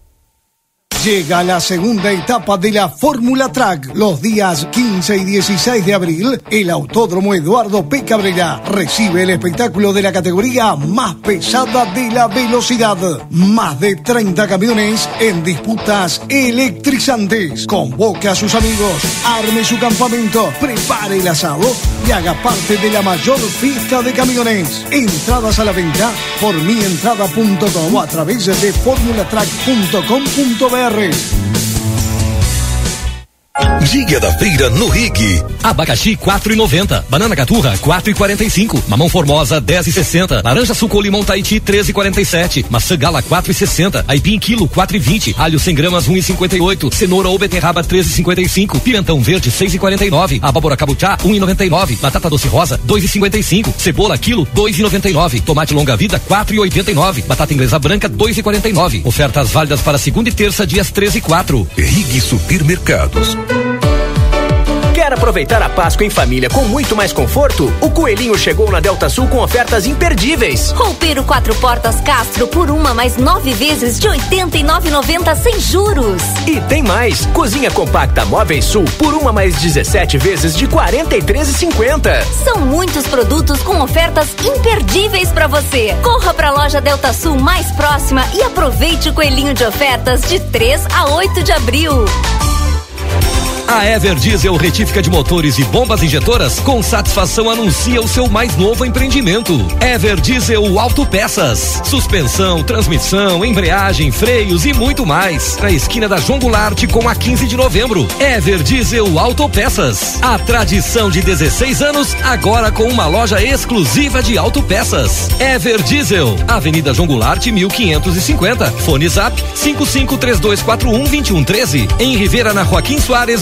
Llega la segunda etapa de la Fórmula Track. Los días 15 y 16 de abril, el Autódromo Eduardo P. Cabrera recibe el espectáculo de la categoría más pesada de la velocidad. Más de 30 camiones en disputas electrizantes. Convoque a sus amigos, arme su campamento, prepare el asado y haga parte de la mayor fiesta de camiones. Entradas a la venta por mientrada.com a través de formulatrack.com.br. Rei. Dia da feira no Rig. Abacaxi 4,90. Banana caturra 4,45. Mamão formosa 10,60. Laranja suco limão Tahiti 13,47. Maçã gala 4,60. Aipim quilo 4,20. Alho 100 gramas 1,58. Cenoura ou beterraba 13,55. Pimentão verde 6,49. Abóbora cabuchá 1,99. Batata doce rosa 2,55. Cebola quilo 2,99. Tomate longa vida 4,89. Batata inglesa branca 2,49. Ofertas válidas para segunda e terça dias 13 e 4. Rig Supermercados. Quer aproveitar a Páscoa em família com muito mais conforto? O Coelhinho chegou na Delta Sul com ofertas imperdíveis. Roupeiro quatro portas Castro por uma mais nove vezes de 89,90 sem juros. E tem mais! Cozinha compacta Móveis Sul por uma mais 17 vezes de 43,50. São muitos produtos com ofertas imperdíveis para você. Corra para a loja Delta Sul mais próxima e aproveite o coelhinho de ofertas de 3 a 8 de abril. A Ever Diesel Retífica de Motores e Bombas Injetoras com satisfação anuncia o seu mais novo empreendimento. Ever Diesel Autopeças. Suspensão, transmissão, embreagem, freios e muito mais. Na esquina da João Goulart com a 15 de novembro. Ever Diesel Autopeças. A tradição de 16 anos agora com uma loja exclusiva de autopeças. Ever Diesel. Avenida João Goulart 1550. Fone Zap 5532412113. Em Rivera na Joaquim Soares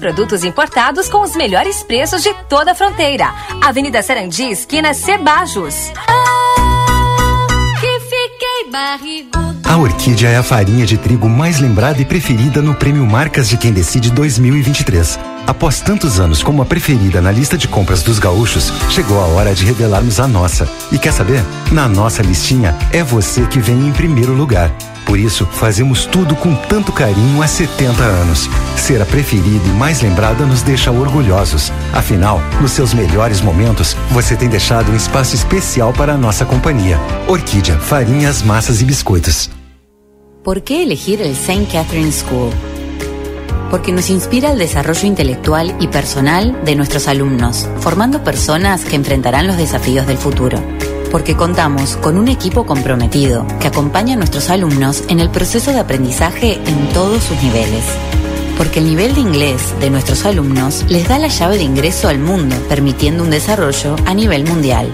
produtos importados com os melhores preços de toda a fronteira. Avenida Sarandi, esquina Cebajos. Que fiquei barrigudo. A Orquídea é a farinha de trigo mais lembrada e preferida no Prêmio Marcas de Quem Decide 2023. Após tantos anos como a preferida na lista de compras dos gaúchos, chegou a hora de revelarmos a nossa. E quer saber? Na nossa listinha é você que vem em primeiro lugar. Por isso, fazemos tudo com tanto carinho há 70 anos. Ser a preferida e mais lembrada nos deixa orgulhosos. Afinal, nos seus melhores momentos, você tem deixado um espaço especial para a nossa companhia. Orquídea, farinhas, massas e biscoitos. ¿Por qué elegir el St. Catherine School? Porque nos inspira el desarrollo intelectual y personal de nuestros alumnos, formando personas que enfrentarán los desafíos del futuro. Porque contamos con un equipo comprometido que acompaña a nuestros alumnos en el proceso de aprendizaje en todos sus niveles. Porque el nivel de inglés de nuestros alumnos les da la llave de ingreso al mundo, permitiendo un desarrollo a nivel mundial.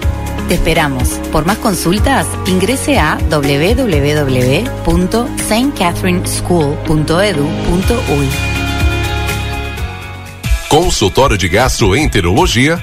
Te esperamos. Por más consultas, ingrese a www.stcatherineschool.edu.uy. Consultório de Gastroenterologia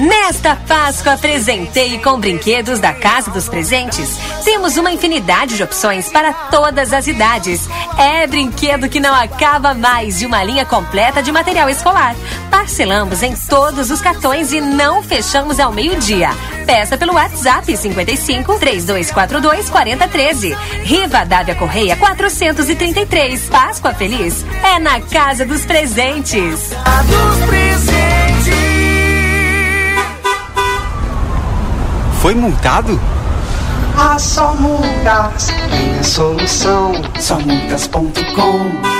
Nesta Páscoa, presentei com brinquedos da Casa dos Presentes. Temos uma infinidade de opções para todas as idades. É brinquedo que não acaba mais e uma linha completa de material escolar. Parcelamos em todos os cartões e não fechamos ao meio-dia. Peça pelo WhatsApp 55 3242 4013. Riva Dávia Correia 433. Páscoa Feliz é na Casa dos Presentes. A dos presentes. Foi multado? Ah, só multas tem a solução. Somultas.com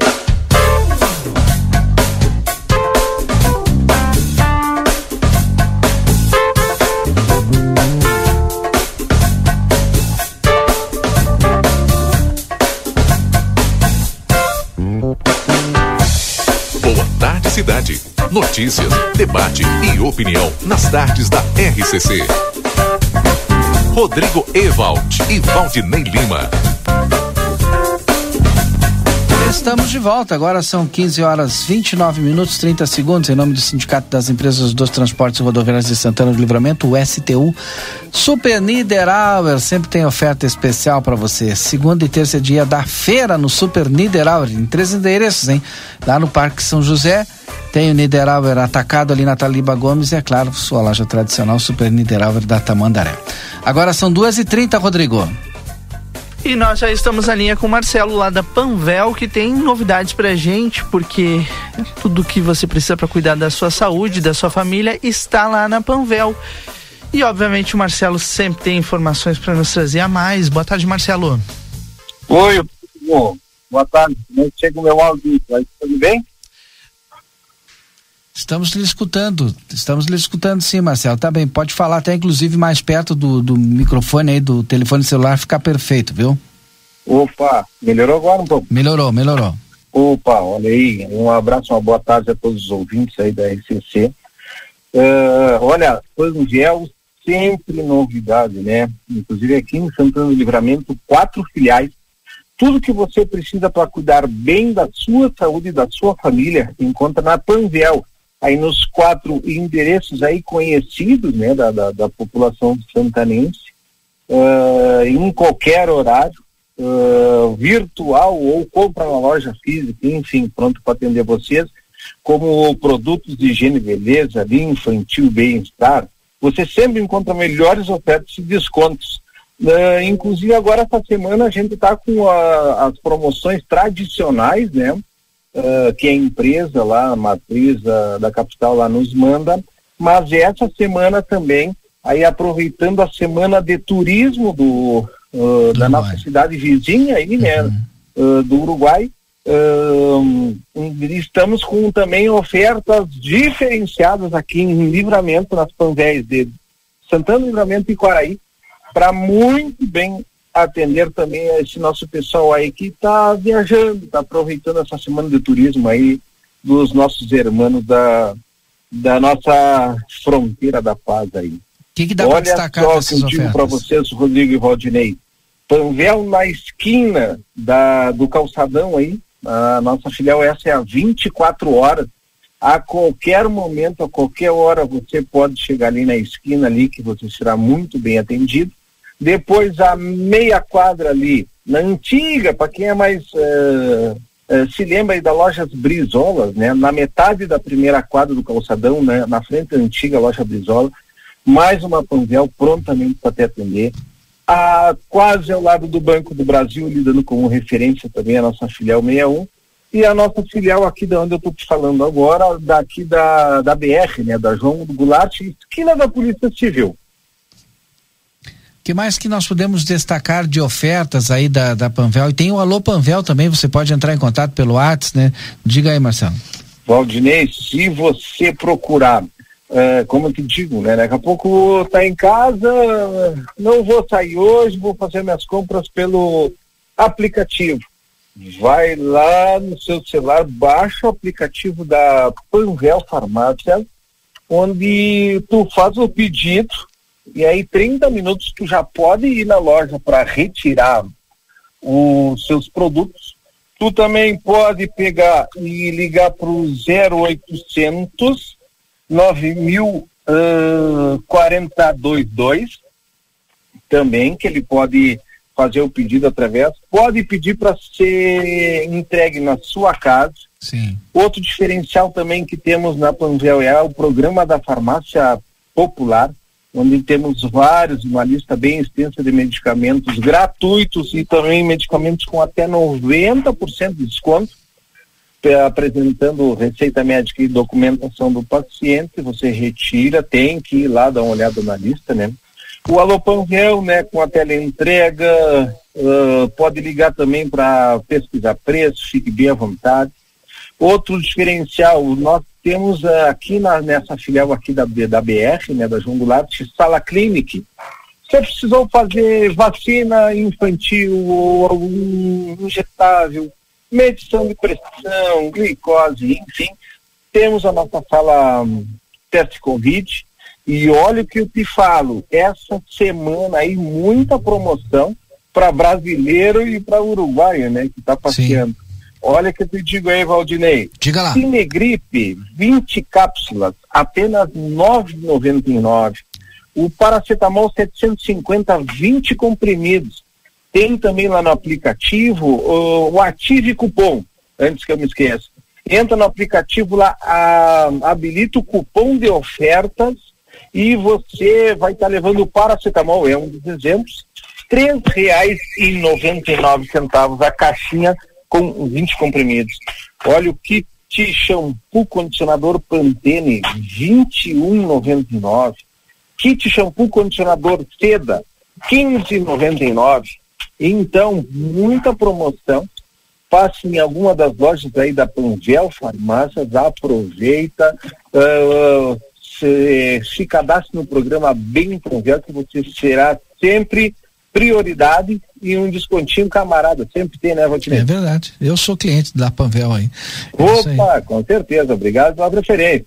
Cidade. Notícias, debate e opinião nas tardes da RCC. Rodrigo Ewald e Valdinei Lima. Estamos de volta, agora são 15 horas 29 minutos 30 segundos, em nome do Sindicato das Empresas dos Transportes Rodoviários de Santana do Livramento, o STU. Super Niederauer sempre tem oferta especial para você. Segunda e terça é dia da feira no Super Niederauer, em três endereços, hein? Lá no Parque São José, tem o Niederauer atacado ali na Taliba Gomes e, é claro, sua loja tradicional Super Niederauer da Tamandaré. Agora são duas e trinta, Rodrigo. E nós já estamos na linha com o Marcelo lá da Panvel, que tem novidades pra gente, porque tudo que você precisa para cuidar da sua saúde, da sua família, está lá na Panvel. E obviamente o Marcelo sempre tem informações para nos trazer a mais. Boa tarde, Marcelo. Oi, bom, boa tarde. É chega o meu áudio? Vai tudo bem? Estamos lhe escutando, estamos lhe escutando sim, Marcelo. Tá bem, pode falar até inclusive mais perto do, do microfone aí, do telefone celular, ficar perfeito, viu? Opa, melhorou agora um pouco? Melhorou, melhorou. Opa, olha aí, um abraço, uma boa tarde a todos os ouvintes aí da RCC. Uh, olha, Panvel sempre novidade, né? Inclusive aqui em Santana do Livramento, quatro filiais. Tudo que você precisa para cuidar bem da sua saúde e da sua família encontra na Panvel. Aí nos quatro endereços aí conhecidos, né, da, da, da população santanense, uh, em qualquer horário, uh, virtual ou compra na loja física, enfim, pronto para atender vocês, como produtos de higiene beleza, linha infantil, bem-estar, você sempre encontra melhores ofertas e descontos. Uh, inclusive agora essa semana a gente está com a, as promoções tradicionais, né? Uh, que a empresa lá, a matriz da, da capital lá nos manda, mas essa semana também, aí aproveitando a semana de turismo do, uh, da nossa cidade vizinha aí, né? Uh, do Uruguai, estamos com também ofertas diferenciadas aqui em Livramento, nas Panvéis de Santana, Livramento e Quaraí, para muito bem atender também esse nosso pessoal aí que está viajando, está aproveitando essa semana de turismo aí dos nossos irmãos da, da nossa fronteira da paz aí. O que, que dá para destacar só que eu digo para vocês, Rodrigo e Valdinei. Panvel na esquina da, do calçadão aí, a nossa filial essa é a 24 horas. A qualquer momento, a qualquer hora, você pode chegar ali na esquina ali, que você será muito bem atendido. Depois a meia quadra ali, na antiga, para quem é mais eh, Uh, se lembra aí da loja Brizolas, né? Na metade da primeira quadra do calçadão, né? Na frente da antiga loja Brizola, mais uma Panvel prontamente para te atender. A, quase ao lado do Banco do Brasil, lidando como referência também a nossa filial 61, e a nossa filial aqui de onde eu estou te falando agora, daqui da, da BR, né? Da João Goulart, esquina da Polícia Civil que mais que nós podemos destacar de ofertas aí da, da Panvel? E tem o Alô Panvel também, você pode entrar em contato pelo WhatsApp, né? Diga aí, Marcelo. Valdinei, se você procurar, é, como eu te digo, né? Daqui a pouco tá em casa, não vou sair hoje, vou fazer minhas compras pelo aplicativo. Vai lá no seu celular, baixa o aplicativo da Panvel Farmácia, onde tu faz o pedido e aí 30 minutos tu já pode ir na loja para retirar os seus produtos. Tu também pode pegar e ligar para o 0800 9042 também, que ele pode fazer o pedido através, pode pedir para ser entregue na sua casa. Sim. Outro diferencial também que temos na Panvel é o programa da farmácia popular, onde temos vários, uma lista bem extensa de medicamentos gratuitos e também medicamentos com até 90% de desconto, apresentando receita médica e documentação do paciente, você retira, tem que ir lá dar uma olhada na lista, né? O Alopanvel, né, com a teleentrega, uh, pode ligar também para pesquisar preço, fique bem à vontade. Outro diferencial, nós temos uh, aqui na, nessa filial aqui da, da BR, né, da João Goulart, sala clinic. Você precisou fazer vacina infantil ou algum injetável, medição de pressão, glicose, enfim, temos a nossa sala um, teste Covid. E olha o que eu te falo, essa semana aí muita promoção para brasileiro e para uruguaio, né, que está passeando. Sim. Olha que eu te digo aí, Valdinei. Diga lá. Cinegripe, 20 cápsulas, apenas R$ 9,99. O paracetamol 750, 20 comprimidos. Tem também lá no aplicativo o, o Ative Cupom, antes que eu me esqueça. Entra no aplicativo lá, a, habilita o cupom de ofertas e você vai estar tá levando o paracetamol, é um dos exemplos, R$ 3,99 a caixinha com 20 comprimidos. Olha o kit shampoo condicionador Pantene, 21,99. Kit shampoo condicionador Seda, 15,99. Então, muita promoção. Passe em alguma das lojas aí da Panvel Farmácias, aproveita, uh, se, se cadastre no programa Bem Panvel, que você será sempre prioridade e um descontinho camarada. Sempre tem, né, Valtinei? É verdade. Eu sou cliente da Panvel aí. É Opa, aí. com certeza. Obrigado pela preferência.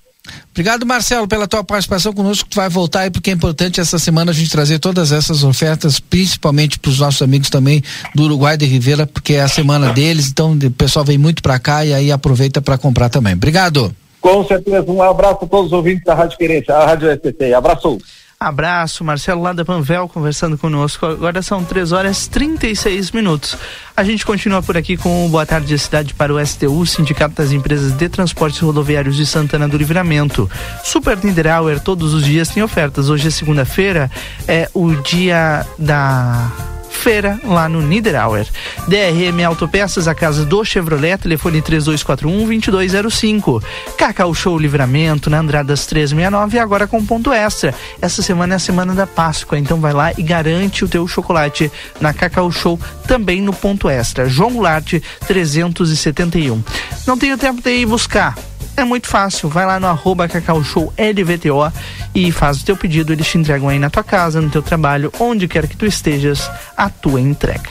Obrigado, Marcelo, pela tua participação conosco. Tu vai voltar aí porque é importante essa semana a gente trazer todas essas ofertas, principalmente para os nossos amigos também do Uruguai de Rivera, porque é a semana deles. Então o pessoal vem muito para cá e aí aproveita para comprar também. Obrigado. Com certeza. Um abraço a todos os ouvintes da Rádio Querência, a Rádio STC. Abraço. Abraço, Marcelo lá da Panvel conversando conosco. Agora são 3 horas 36 minutos. A gente continua por aqui com o Boa Tarde Cidade para o STU, Sindicato das Empresas de Transportes Rodoviários de Santana do Livramento. Super Niederauer, todos os dias tem ofertas. Hoje é segunda-feira, é o dia da feira lá no Niederauer. DRM Autopeças, a casa do Chevrolet, telefone 3241-2205. Cacau Show Livramento, na Andradas 369 e agora com ponto extra. Essa semana é a semana da Páscoa, então vai lá e garante o teu chocolate na Cacau Show, também no ponto extra. João Goulart 371. Não tenho tempo de ir buscar é muito fácil, vai lá no arroba Cacau Show LVTO e faz o teu pedido, eles te entregam aí na tua casa, no teu trabalho, onde quer que tu estejas, a tua entrega.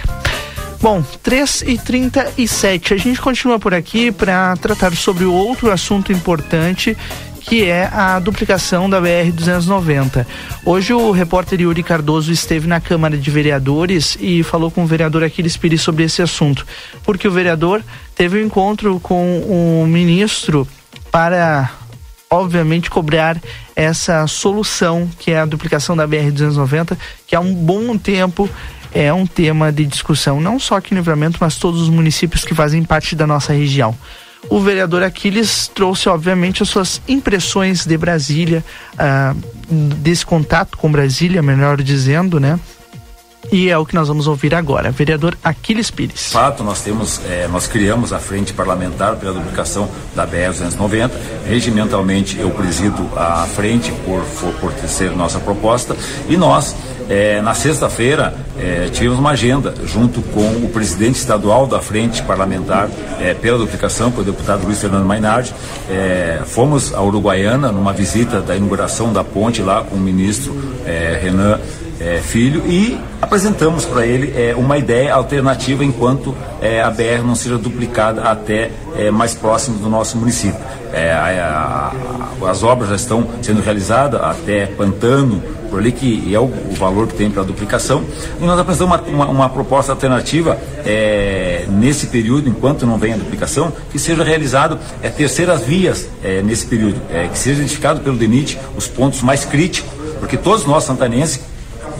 Bom, 3 e 37 a gente continua por aqui para tratar sobre outro assunto importante que é a duplicação da BR-290. Hoje o repórter Yuri Cardoso esteve na Câmara de Vereadores e falou com o vereador Aquiles Pires sobre esse assunto, porque o vereador teve um encontro com o ministro para obviamente cobrar essa solução que é a duplicação da BR 290 que há um bom tempo é um tema de discussão não só aqui no Livramento, mas todos os municípios que fazem parte da nossa região. O vereador Aquiles trouxe, obviamente, as suas impressões de Brasília, ah, desse contato com Brasília, melhor dizendo, né? E é o que nós vamos ouvir agora. Vereador Aquiles Pires. Fato, nós temos, eh, nós criamos a frente parlamentar pela duplicação da BR-290. Regimentalmente, eu presido a frente por, por, ser nossa proposta. E nós, eh, na sexta-feira, eh, tivemos uma agenda junto com o presidente estadual da frente parlamentar pela duplicação, com o deputado Luiz Fernando Mainardi. fomos à Uruguaiana numa visita da inauguração da ponte lá com o ministro Renan é, Filho e apresentamos para ele é, uma ideia alternativa enquanto é, a BR não seja duplicada até é, mais próximo do nosso município. É, a, a, as obras já estão sendo realizadas até Pantano, por ali que é o, o valor que tem para a duplicação. E nós apresentamos uma, uma, uma proposta alternativa é, nesse período, enquanto não vem a duplicação, que seja realizado terceiras vias nesse período, que seja identificado pelo DENIT os pontos mais críticos, porque todos nós santanenses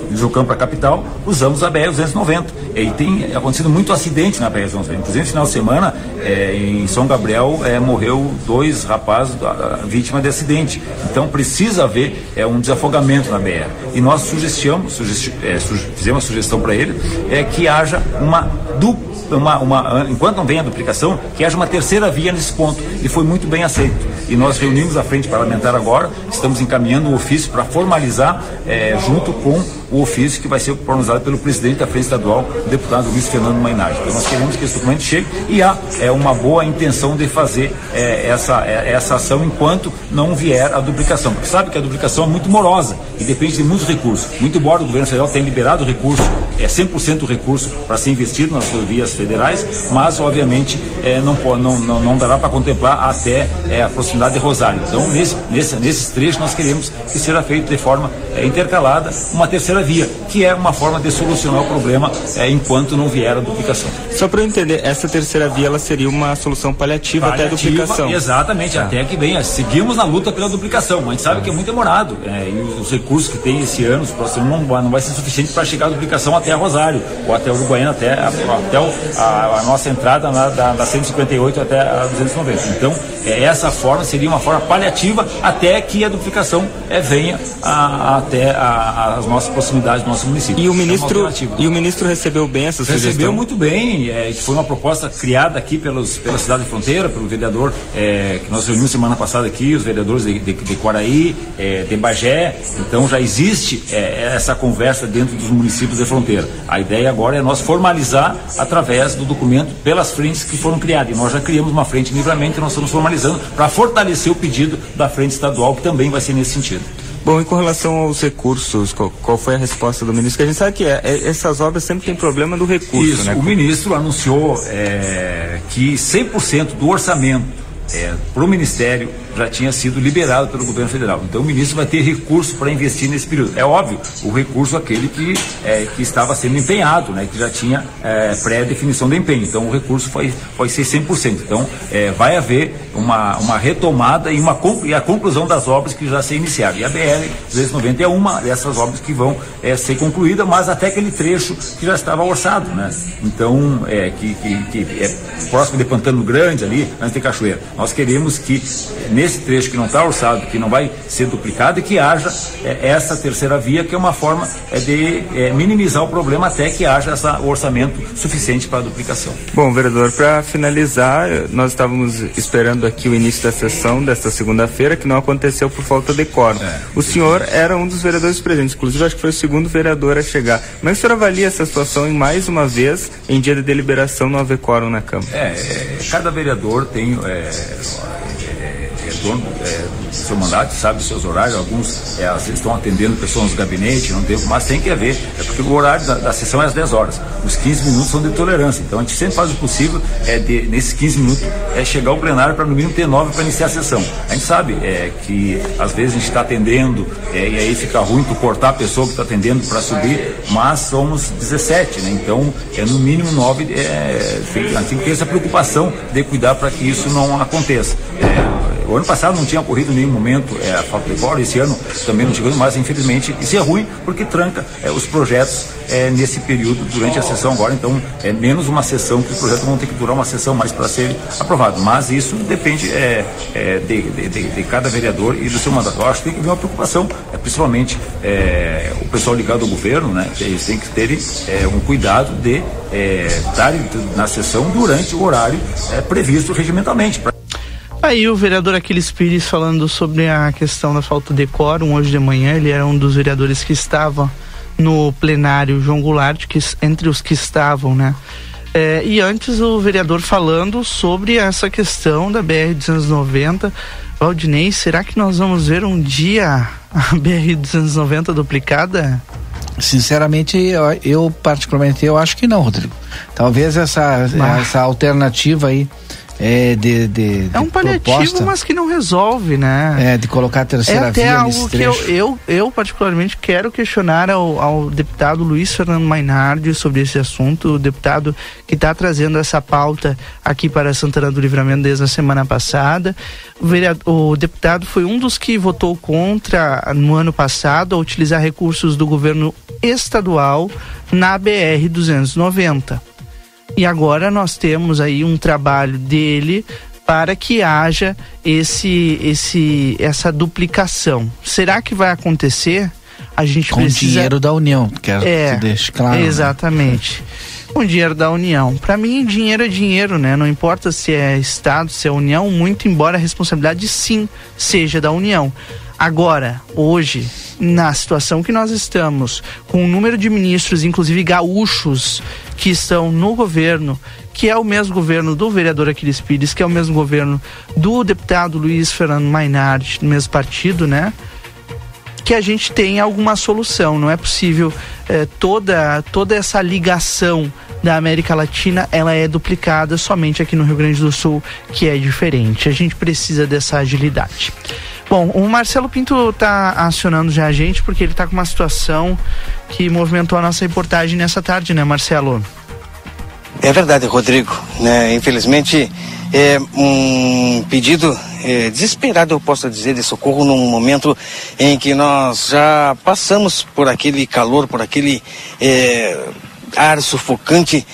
deslocando para a capital, usamos a BR-290. E tem acontecido muito acidente na BR-290. Inclusive, no final de semana, é, em São Gabriel, é, morreu dois rapazes a, vítima de acidente. Então, precisa haver é, um desafogamento na BR. E nós sugestamos, sugesti é, fizemos uma sugestão para ele, é que haja uma dupla uma, uma, enquanto não vem a duplicação, que haja uma terceira via nesse ponto. E foi muito bem aceito. E nós reunimos a frente parlamentar agora, estamos encaminhando o ofício para formalizar, é, junto com o ofício que vai ser pronunciado pelo presidente da frente estadual, o deputado Luiz Fernando Mainardi. Então nós queremos que esse documento chegue e há é, uma boa intenção de fazer é, essa, é, essa ação enquanto não vier a duplicação. Porque sabe que a duplicação é muito morosa e depende de muitos recursos. Muito embora o governo federal tenha liberado o recurso, é 100% recurso para ser investido nas rodovias federais, mas obviamente é, não, não, não, não dará para contemplar até é, a proximidade de Rosário. Então, nesse, nesse, nesses trechos, nós queremos que seja feito de forma é, intercalada uma terceira via, que é uma forma de solucionar o problema é, enquanto não vier a duplicação. Só para eu entender, essa terceira via ela seria uma solução paliativa, paliativa até a duplicação. Exatamente, tá. até que venha. Seguimos na luta pela duplicação, mas a gente sabe que é muito demorado. É, e os, os, recursos que tem esse ano, os próximos, não, não vai ser suficiente para chegar a duplicação até Rosário, ou até Uruguaiana, até, a, até a, a, nossa entrada na, da, da 158 até a 290. Então, é, essa forma seria uma forma paliativa até que a duplicação é, venha a, até as nossas proximidades do nosso município. E o ministro, é e o ministro recebeu bem essa sugestão? Recebeu muito bem, é, foi uma proposta criada aqui pelos, pela cidade de fronteira, pelo vereador é, que nós reunimos semana passada aqui, os vereadores de, de, de Quaraí, é, de Bagé, então já existe é, essa conversa dentro dos municípios de fronteira. A ideia agora é nós formalizar através do documento pelas frentes que foram criadas. E nós já criamos uma frente de livramento e nós estamos formalizando para fortalecer o pedido da frente estadual, que também vai ser nesse sentido. Bom, em com relação aos recursos, qual, qual, foi a resposta do ministro? Que a gente sabe que é, é, essas obras sempre tem problema do recurso, Isso, né? O ministro anunciou é, que 100% do orçamento é, para o Ministério já tinha sido liberado pelo governo federal. Então o ministro vai ter recurso para investir nesse período. É óbvio, o recurso aquele que, é, que estava sendo empenhado, né, que já tinha é, pré-definição do empenho. Então o recurso foi, foi ser 100%. Então é, vai haver uma, uma retomada e, uma, e a conclusão das obras que já se iniciaram. E a BR 290 é uma dessas obras que vão é, ser concluída, mas até aquele trecho que já estava orçado. Né? Então, é, que, que, que é próximo de Pantano Grande, ali, antes de Cachoeira. Nós queremos que nesse trecho que não está orçado, que não vai ser duplicado, e que haja é, essa terceira via, que é uma forma é, de é, minimizar o problema até que haja essa, o orçamento suficiente para a duplicação. Bom, vereador, para finalizar, nós estávamos esperando aqui o início da sessão desta segunda-feira, que não aconteceu por falta de quórum. É. O senhor era um dos vereadores presentes, inclusive acho que foi o segundo vereador a chegar. É que o senhor avalia essa situação em mais uma vez, em dia de deliberação, não haver quórum na Câmara? É, é cada vereador tem é, dono é, do seu mandato, sabe dos seus horários, alguns é, às vezes estão atendendo pessoas no gabinete, não tem, mas tem que haver, é porque o horário da, da, sessão é às 10 horas. Os 15 minutos são de tolerância. Então a gente sempre faz o possível é de, nesses 15 minutos é chegar ao plenário para no mínimo ter 9 para iniciar a sessão. A gente sabe é, que às vezes a gente está atendendo é, e aí fica ruim tu cortar a pessoa que está atendendo para subir, mas somos 17, né? Então é no mínimo 9, é, tem, tem que ter essa preocupação de cuidar para que isso não aconteça. É, O ano passado não tinha ocorrido em nenhum momento é, a falta de coro, esse ano também não chegou, mas infelizmente isso é ruim porque tranca é, os projetos é, nesse período durante a sessão agora, então é menos uma sessão que os projetos vão ter que durar uma sessão mais para ser aprovado. Mas isso depende é, é, de, de, de, de, cada vereador e do seu mandato. Eu acho que tem que haver uma preocupação, é, principalmente é, o pessoal ligado ao governo, né? Eles têm que ter é, um cuidado de estar na sessão durante o horário previsto regimentalmente. Pra... Aí o vereador Aquiles Pires falando sobre a questão da falta de quórum hoje de manhã, ele era um dos vereadores que estava no plenário João Goulart, que, entre os que estavam, né? É, e antes o vereador falando sobre essa questão da BR-290. Valdinei, será que nós vamos ver um dia a BR-290 duplicada? Sinceramente, eu, eu, particularmente eu acho que não, Rodrigo. Talvez essa, essa alternativa aí é, de, de, é um paliativo, proposta. mas que não resolve, né? É, de colocar a terceira é até via algo que eu, eu, eu, particularmente quero questionar ao, ao deputado Luiz Fernando Mainardi sobre esse assunto, o deputado que está trazendo essa pauta aqui para Santana do Livramento desde a semana passada. O, vereador, o deputado foi um dos que votou contra no ano passado a utilizar recursos do governo estadual na BR 290 e agora nós temos aí um trabalho dele para que haja esse, esse, essa duplicação. Será que vai acontecer? A gente Com precisa... dinheiro da União, quero é, que deixe claro. Né? Exatamente. Né? Com dinheiro da União. Para mim, dinheiro é dinheiro, né? Não importa se é Estado, se é União, muito embora a responsabilidade sim seja da União. Agora, hoje, na situação que nós estamos, com o número de ministros, inclusive gaúchos, que estão no governo, que é o mesmo governo do vereador Aquiles Pires, que é o mesmo governo do deputado Luiz Fernando Mainardi, do mesmo partido, né? Que a gente tenha alguma solução. Não é possível eh, toda, toda essa ligação da América Latina ela é duplicada somente aqui no Rio Grande do Sul, que é diferente. A gente precisa dessa agilidade. Bom, o Marcelo Pinto está acionando já a gente porque ele está com uma situação que movimentou a nossa reportagem nessa tarde, né, Marcelo? É verdade, Rodrigo. Né? Infelizmente, é um pedido é, desesperado, eu posso dizer, de socorro num momento em que nós já passamos por aquele calor, por aquele é, ar sufocante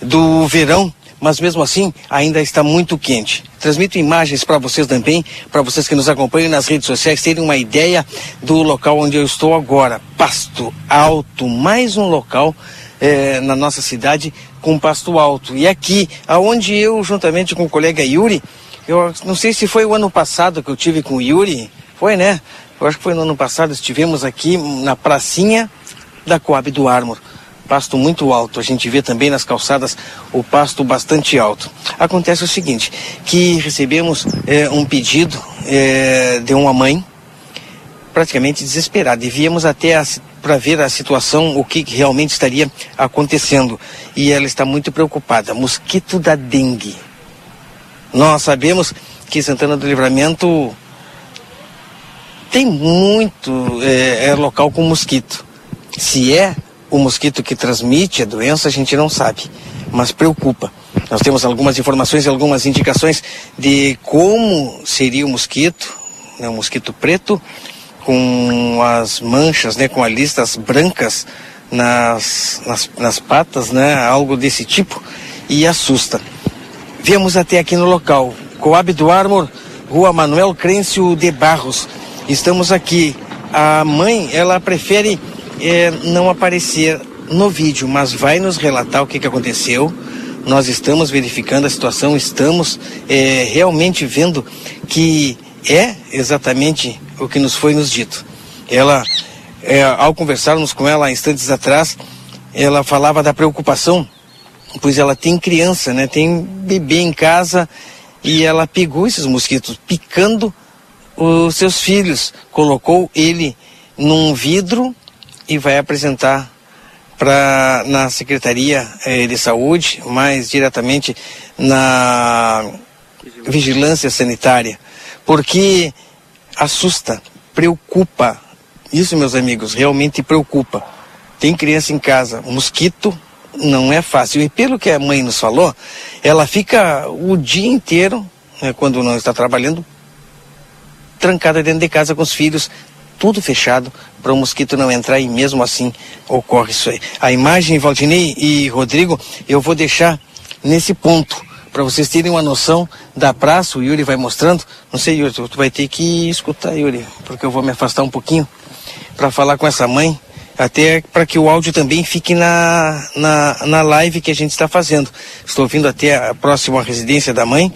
do verão mas mesmo assim ainda está muito quente. Transmito imagens para vocês também, para vocês que nos acompanham nas redes sociais terem uma ideia do local onde eu estou agora. Pasto Alto, mais um local eh, na nossa cidade com pasto alto. E aqui, aonde eu, juntamente com o colega Yuri, eu não sei se foi o ano passado que eu tive com o Yuri, foi né? Eu acho que foi no ano passado, estivemos aqui na pracinha da Coab do Armor pasto muito alto. A gente vê também nas calçadas o pasto bastante alto. Acontece o seguinte, que recebemos é, um pedido é, de uma mãe praticamente desesperada e viemos até para ver a situação, o que realmente estaria acontecendo. E ela está muito preocupada. Mosquito da dengue. Nós sabemos que Santana do Livramento tem muito é, é local com mosquito. Se é o mosquito que transmite a doença, a gente não sabe, mas preocupa. Nós temos algumas informações e algumas indicações de como seria o mosquito, né, o mosquito preto, com as manchas, né, com as listas brancas nas, nas, nas patas, né, algo desse tipo, e assusta. Viemos até aqui no local, Coab do Armor, Rua Manuel Crêncio de Barros. Estamos aqui. A mãe, ela prefere é, não aparecer no vídeo, mas vai nos relatar o que, que aconteceu. Nós estamos verificando a situação, estamos é, realmente vendo que é exatamente o que nos foi nos dito. Ela, é, ao conversarmos com ela instantes atrás, ela falava da preocupação, pois ela tem criança, né? Tem bebê em casa e ela pegou esses mosquitos picando os seus filhos, colocou ele num vidro e vai apresentar para na Secretaria eh, de Saúde, mais diretamente na Vigilância Sanitária, porque assusta, preocupa. Isso, meus amigos, realmente preocupa. Tem criança em casa, mosquito não é fácil. E pelo que a mãe nos falou, ela fica o dia inteiro, né, quando não está trabalhando, trancada dentro de casa com os filhos, tudo fechado para o mosquito não entrar e mesmo assim ocorre isso aí. A imagem, Valdinei e Rodrigo, eu vou deixar nesse ponto para vocês terem uma noção da praça. O Yuri vai mostrando. Não sei, Yuri, tu vai ter que escutar, Yuri, porque eu vou me afastar um pouquinho para falar com essa mãe até para que o áudio também fique na, na, na live que a gente está fazendo. Estou vindo até a próxima residência da mãe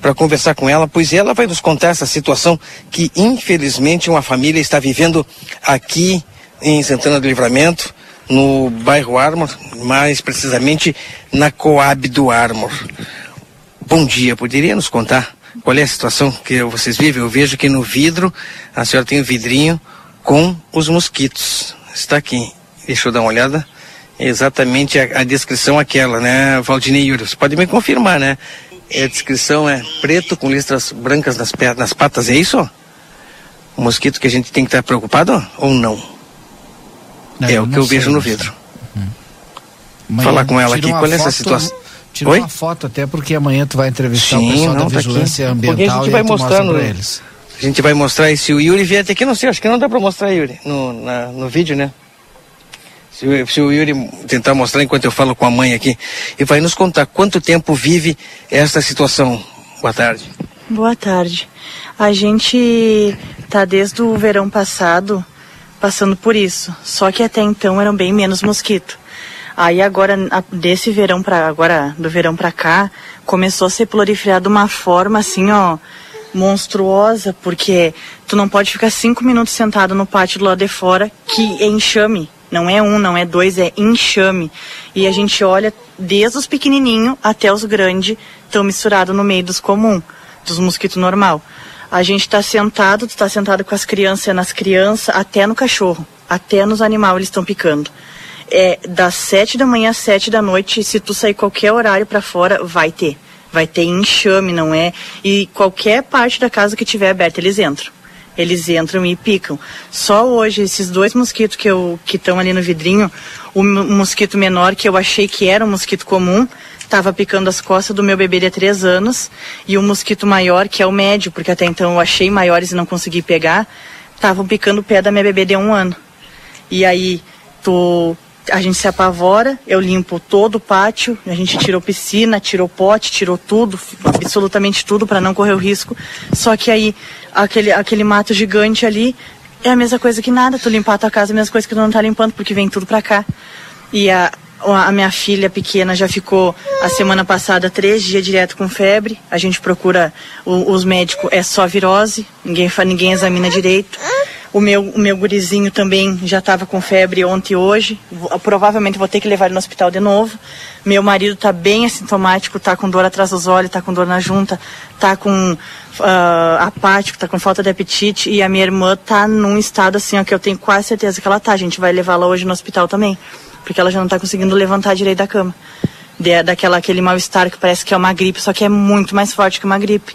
para conversar com ela, pois ela vai nos contar essa situação que, infelizmente, uma família está vivendo aqui em Santana do Livramento, no bairro Armor, mais precisamente na Coab do Armor. Bom dia, poderia nos contar qual é a situação que vocês vivem? Eu vejo que no vidro a senhora tem um vidrinho com os mosquitos está aqui. Deixa eu dar uma olhada. É exatamente a, a, descrição aquela, né, Valdinei Yuri? Você pode me confirmar, né? a descrição é preto com listras brancas nas, nas patas, é isso? O mosquito que a gente tem que estar preocupado ou não? não é o que eu vejo no vidro. Uhum. Falar com ela aqui, qual é essa situação? Tira Oi? uma foto até porque amanhã tu vai entrevistar Sim, o pessoal não, da tá vigilância aqui. ambiental porque a gente vai mostrando mostra eles. A gente vai mostrar e se o Yuri vier até aqui, não sei, acho que não dá para mostrar, Yuri, no, na, no vídeo, né? Se, se, o Yuri tentar mostrar enquanto eu falo com a mãe aqui, e vai nos contar quanto tempo vive esta situação. Boa tarde. Boa tarde. A gente tá desde o verão passado passando por isso, só que até então eram bem menos mosquito. Aí agora, desse verão para agora, do verão para cá, começou a ser proliferado de uma forma assim, ó, monstruosa, porque tu não pode ficar cinco minutos sentado no pátio do lado de fora, que é enxame. Não é um, não é dois, é enxame. E a gente olha desde os pequenininhos até os grandes, estão misturados no meio dos comum, dos mosquitos normal. A gente está sentado, tu tá sentado com as crianças, nas crianças, até no cachorro, até nos animais eles estão picando. É das sete da manhã às sete da noite, se tu sair qualquer horário para fora, vai ter vai ter enxame, não é? E qualquer parte da casa que tiver aberta, eles entram. Eles entram e picam. Só hoje, esses dois mosquitos que estão ali no vidrinho, o mosquito menor, que eu achei que era um mosquito comum, estava picando as costas do meu bebê de três anos, e o mosquito maior, que é o médio, porque até então eu achei maiores e não consegui pegar, estavam picando o pé da minha bebê de um ano. E aí, tu a gente se apavora, eu limpo todo o pátio, a gente tirou piscina, tirou pote, tirou tudo, absolutamente tudo para não correr o risco. Só que aí aquele, aquele mato gigante ali é a mesma coisa que nada, tu limpar a tua casa é a mesma coisa que tu não tá limpando, porque vem tudo para cá. E a, a minha filha pequena já ficou a semana passada três dias direto com febre. A gente procura o, os médicos, é só virose, ninguém, ninguém examina direito. O meu, o meu gurizinho também já estava com febre ontem e hoje. Vou, provavelmente vou ter que levar ele no hospital de novo. Meu marido está bem assintomático, está com dor atrás dos olhos, está com dor na junta, está com uh, apático, está com falta de apetite. E a minha irmã está num estado assim, ó, que eu tenho quase certeza que ela está. A gente vai levá-la hoje no hospital também, porque ela já não está conseguindo levantar direito da cama. De, daquela aquele mal-estar que parece que é uma gripe, só que é muito mais forte que uma gripe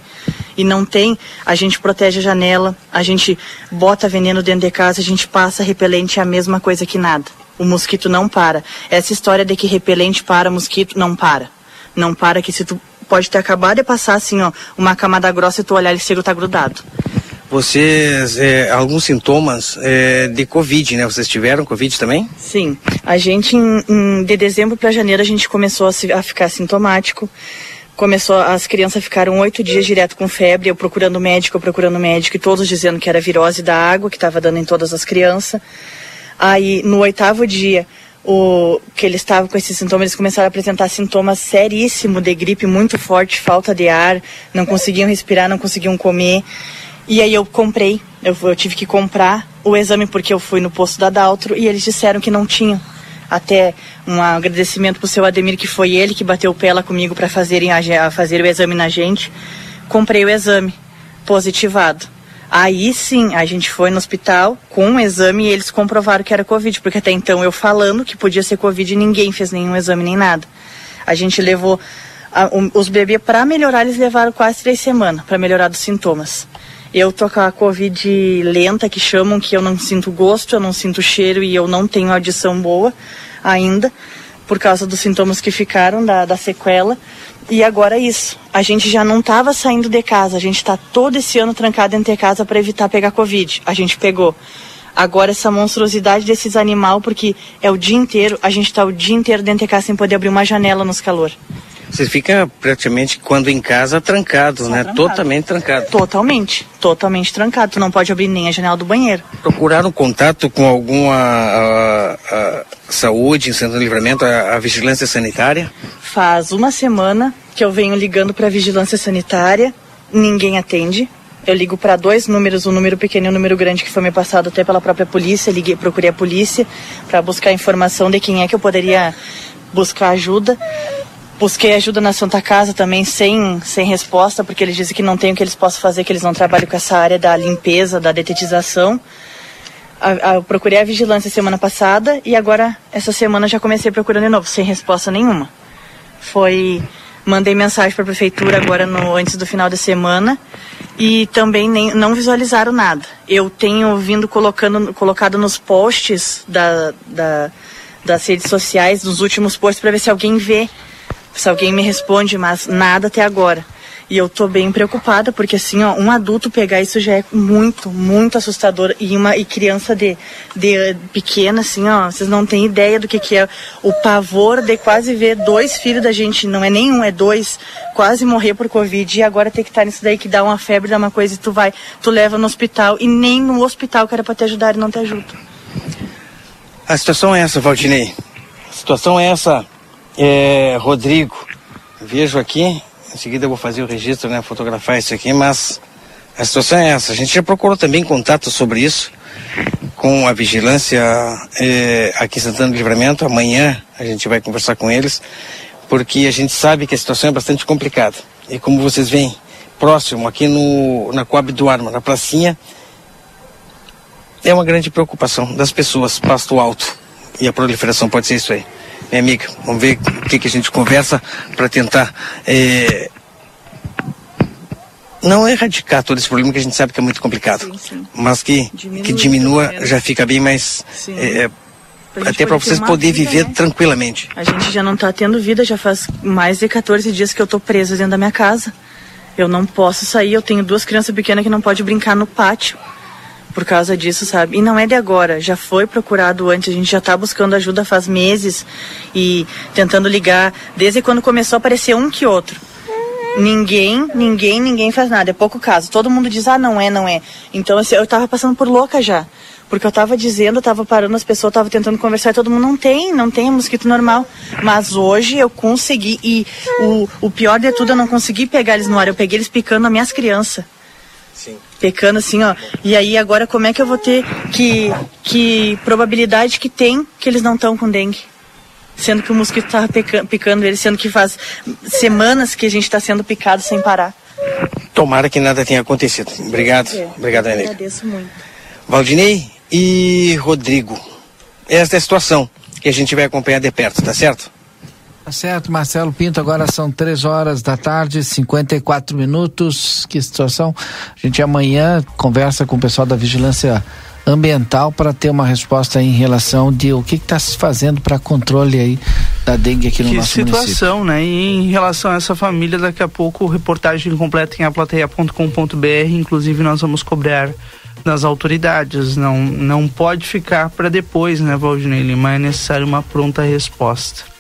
e não tem, a gente protege a janela, a gente bota veneno dentro de casa, a gente passa repelente, é a mesma coisa que nada. O mosquito não para. Essa história de que repelente para, mosquito não para. Não para que se tu pode ter acabado de passar assim, ó, uma camada grossa e tu olhar ele chega tá grudado. Vocês, é, alguns sintomas é, de Covid, né? Vocês tiveram Covid também? Sim. A gente, em, em, de dezembro para janeiro, a gente começou a, se, a ficar sintomático começou, as crianças ficaram oito dias direto com febre, eu procurando médico, eu procurando médico, e todos dizendo que era virose da água, que estava dando em todas as crianças. Aí, no oitavo dia, o, que eles estavam com esses sintomas, eles começaram a apresentar sintomas seríssimos de gripe muito forte, falta de ar, não conseguiam respirar, não conseguiam comer. E aí eu comprei, eu, eu tive que comprar o exame porque eu fui no posto da Daltro e eles disseram que não tinham até um agradecimento para o seu Ademir, que foi ele que bateu o pé lá comigo para fazerem a, fazer o exame na gente. Comprei o exame, positivado. Aí sim, a gente foi no hospital com o exame e eles comprovaram que era Covid, porque até então eu falando que podia ser Covid ninguém fez nenhum exame nem nada. A gente levou a, um, os bebês para melhorar, eles levaram quase três semanas para melhorar dos sintomas. Eu tô com a Covid lenta, que chamam, que eu não sinto gosto, eu não sinto cheiro e eu não tenho audição boa ainda. por causa dos sintomas que ficaram da, da sequela. E agora é isso. A gente já não estava saindo de casa, a gente está todo esse ano trancado dentro de casa para evitar pegar Covid. A gente pegou. Agora essa monstruosidade desses animais, porque é o dia inteiro, a gente está o dia inteiro dentro de casa sem poder abrir uma janela nos calor. Você fica praticamente, quando em casa, trancado, né? trancado. Totalmente trancado. Totalmente, totalmente trancado. Tu não pode abrir nem a janela do banheiro. Procuraram contato com alguma a, a, saúde em Santo Livramento, a, a vigilância sanitária? Faz uma semana que eu venho ligando para a vigilância sanitária, ninguém atende. Eu ligo para dois números, um número pequeno e um número grande que foi me passado até pela própria polícia. Liguei, procurei a polícia para buscar informação de quem é que eu poderia buscar ajuda. Busquei ajuda na Santa Casa também sem, sem resposta, porque eles dizem que não tem o que eles possam fazer, que eles não trabalham com essa área da limpeza, da detetização. A, a, eu procurei a vigilância semana passada e agora, essa semana, já comecei procurando de novo, sem resposta nenhuma. Foi. Mandei mensagem para a prefeitura agora no, antes do final da semana e também nem, não visualizaram nada. Eu tenho vindo colocando, colocado nos posts da, da, das redes sociais, nos últimos posts, para ver se alguém vê se alguém me responde, mas nada até agora. E eu tô bem preocupada, porque assim, ó, um adulto pegar isso já é muito, muito assustador. E uma e criança de, de pequena, assim, ó, vocês não têm ideia do que, que é o pavor de quase ver dois filhos da gente, não é nenhum, é dois, quase morrer por Covid. E agora ter que estar nisso daí que dá uma febre, dá uma coisa e tu vai, tu leva no hospital. E nem no hospital que era pra te ajudar e não te ajuda. A situação é essa, Valdinei. A situação é essa, é, Rodrigo. Vejo aqui, em seguida eu vou fazer o registro, né, fotografar isso aqui, mas a situação é essa. A gente já procurou também contato sobre isso com a vigilância é, aqui em Santana do Livramento. Amanhã a gente vai conversar com eles, porque a gente sabe que a situação é bastante complicada. E como vocês veem, próximo, aqui no, na Coab do Arma, na pracinha, é uma grande preocupação das pessoas, pasto alto. E a proliferação pode ser isso aí. Minha amiga, vamos ver o que, que a gente conversa para tentar é, não erradicar todo esse problema que a gente sabe que é muito complicado, Sim, sim. mas que, Diminui, que diminua já fica bem mais é, Pra gente até para vocês poderem viver né? tranquilamente. A gente já não tá tendo vida, já faz mais de 14 dias que eu tô presa dentro da minha casa. Eu não posso sair, eu tenho duas crianças pequenas que não podem brincar no pátio por causa disso, sabe? E não é de agora, já foi procurado antes, a gente já tá buscando ajuda faz meses e tentando ligar, desde quando começou a aparecer um que outro. Ninguém, ninguém, ninguém faz nada, é pouco caso. Todo mundo diz, ah, não é, não é. Então, assim, eu tava passando por louca já. Porque eu tava dizendo, eu tava parando as pessoas, eu tava tentando conversar e todo mundo não tem, não tem é mosquito normal. Mas hoje eu consegui, e o, o pior de tudo, eu não consegui pegar eles no ar, eu peguei eles picando as minhas crianças. Sim. Pecando assim, ó. E aí agora como é que eu vou ter que, que probabilidade que tem que eles não estão com dengue? Sendo que o mosquito tava peca- picando eles, sendo que faz semanas que a gente está sendo picado sem parar. Tomara que nada tenha acontecido. Obrigado. É, Obrigado, Anitta. Agradeço muito. Valdinei e Rodrigo. Esta é a situação que a gente vai acompanhar de perto, tá certo? Tá certo, Marcelo Pinto, agora são três horas da tarde, 54 minutos. Que situação. A gente amanhã conversa com o pessoal da Vigilância Ambiental para ter uma resposta em relação de o que está se fazendo para controle aí da dengue aqui no que nosso município. situação, né? E em relação a essa família, daqui a pouco reportagem completa em aplateia.com.br. Inclusive, nós vamos cobrar das autoridades. Não, não pode ficar para depois, né, Valdinei Lima? É necessário uma pronta resposta.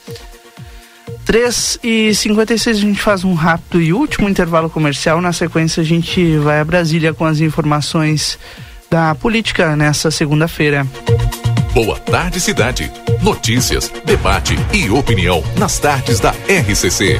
3 e 56 a gente faz um rápido e último intervalo comercial. Na sequência, a gente vai a Brasília com as informações da política nessa segunda-feira. Boa tarde, cidade. Notícias, debate e opinião nas tardes da RCC.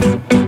Bye.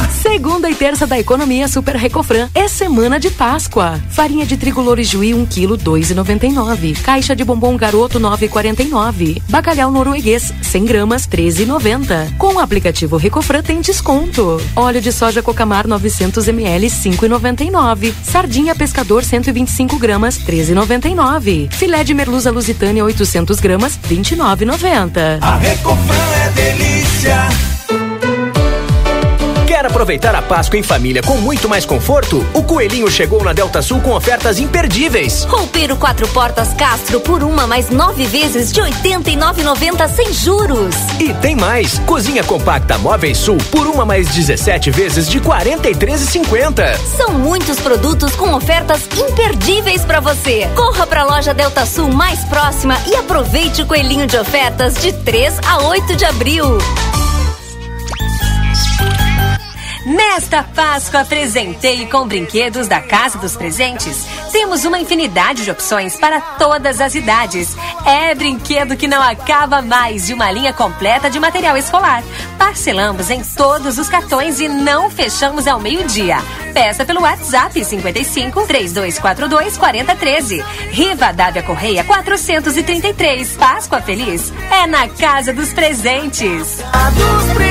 Segunda e terça da economia Super Recofran é semana de Páscoa. Farinha de trigo Lourijuí 1 kg 2,99. Caixa de bombom Garoto 9,49. Bacalhau norueguês 100 gramas 13,90. Com o aplicativo Recofran tem desconto. Óleo de soja Cocamar 900 ml 5,99. Sardinha Pescador 125 gramas 13,99. Filé de merluza Lusitânia 800 gramas 29,90. A Recofran é delícia. Quer aproveitar a Páscoa em família com muito mais conforto? O Coelhinho chegou na Delta Sul com ofertas imperdíveis. Roupeiro quatro portas Castro por uma mais nove vezes de 89,90 sem juros. E tem mais! Cozinha compacta Móveis Sul por uma mais 17 vezes de 43,50. São muitos produtos com ofertas imperdíveis para você. Corra para a loja Delta Sul mais próxima e aproveite o coelhinho de ofertas de 3 a 8 de abril. Nesta Páscoa, presentei com brinquedos da Casa dos Presentes. Temos uma infinidade de opções para todas as idades. É brinquedo que não acaba mais de uma linha completa de material escolar. Parcelamos em todos os cartões e não fechamos ao meio-dia. Peça pelo WhatsApp 55 3242 4013. Riva Dávia Correia 433. Páscoa Feliz é na Casa dos Presentes. A dos presentes.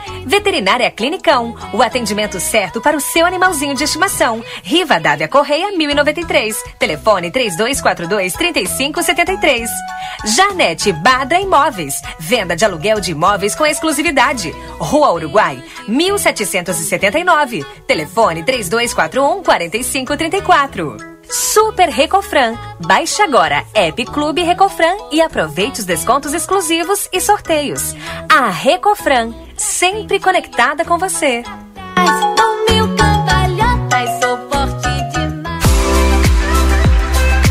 Veterinária Clinicão, o atendimento certo para o seu animalzinho de estimação. Riva Dávia Correia 1093, telefone 3242 3573. Janete Badra Imóveis, venda de aluguel de imóveis com exclusividade. Rua Uruguai 1779, telefone 3241 4534. Super Recofran. Baixe agora App Clube Recofran e aproveite os descontos exclusivos e sorteios. A Recofran, sempre conectada com você.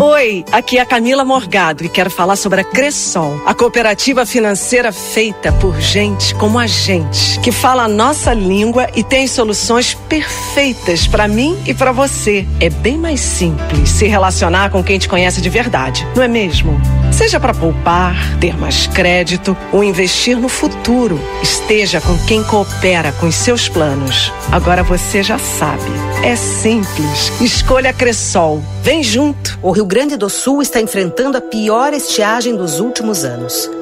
Oi, aqui é a Camila Morgado e quero falar sobre a Cressol, a cooperativa financeira feita por gente como a gente, que fala a nossa língua e tem soluções perfeitas para mim e para você. É bem mais simples se relacionar com quem te conhece de verdade, não é mesmo? Seja para poupar, ter mais crédito ou investir no futuro, esteja com quem coopera com os seus planos. Agora você já sabe. É simples. Escolha Cressol. Vem junto. O Rio Grande do Sul está enfrentando a pior estiagem dos últimos anos.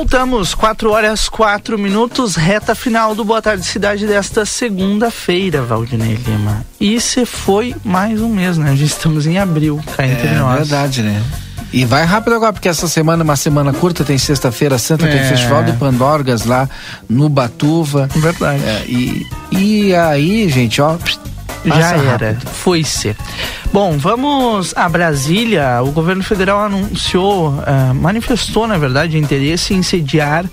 Voltamos, 4 horas 4 minutos, reta final do Boa Tarde Cidade desta segunda-feira, Valdinei Lima. E se foi mais um mês, né? Já estamos em abril, cá entre é, nós. verdade, né? E vai rápido agora, porque essa semana é uma semana curta, tem sexta-feira santa, tem É. Festival de Pandorgas lá no Batuva. Verdade. É, e, e aí, gente, ó. Já passa era, rápido. foi ser. Bom, vamos a Brasília. O governo federal anunciou, eh, manifestou, na verdade, interesse em sediar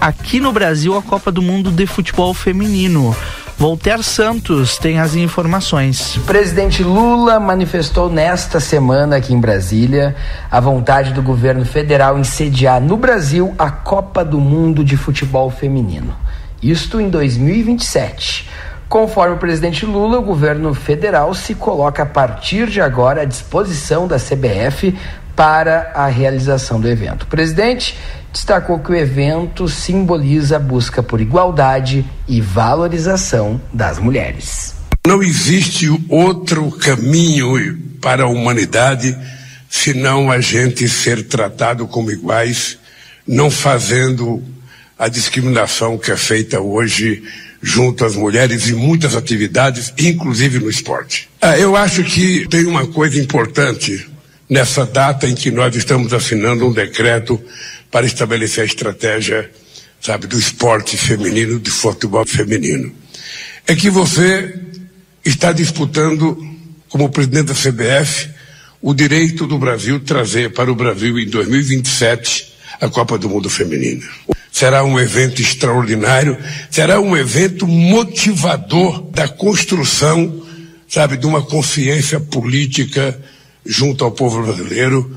aqui no Brasil a Copa do Mundo de Futebol Feminino. Voltaire Santos tem as informações. O presidente Lula manifestou nesta semana aqui em Brasília a vontade do governo federal em sediar no Brasil a Copa do Mundo de Futebol Feminino. Isto em 2027. Conforme o presidente Lula, o governo federal se coloca a partir de agora à disposição da CBF para a realização do evento. O presidente destacou que o evento simboliza a busca por igualdade e valorização das mulheres. Não existe outro caminho para a humanidade senão a gente ser tratado como iguais, não fazendo a discriminação que é feita hoje junto às mulheres em muitas atividades, inclusive no esporte. Ah, eu acho que tem uma coisa importante nessa data em que nós estamos assinando um decreto para estabelecer a estratégia, sabe, do esporte feminino, do futebol feminino. É que você está disputando, como presidente da CBF, o direito do Brasil trazer para o Brasil em 2027 a Copa do Mundo Feminina. Será um evento extraordinário, será um evento motivador da construção, sabe, de uma consciência política junto ao povo brasileiro,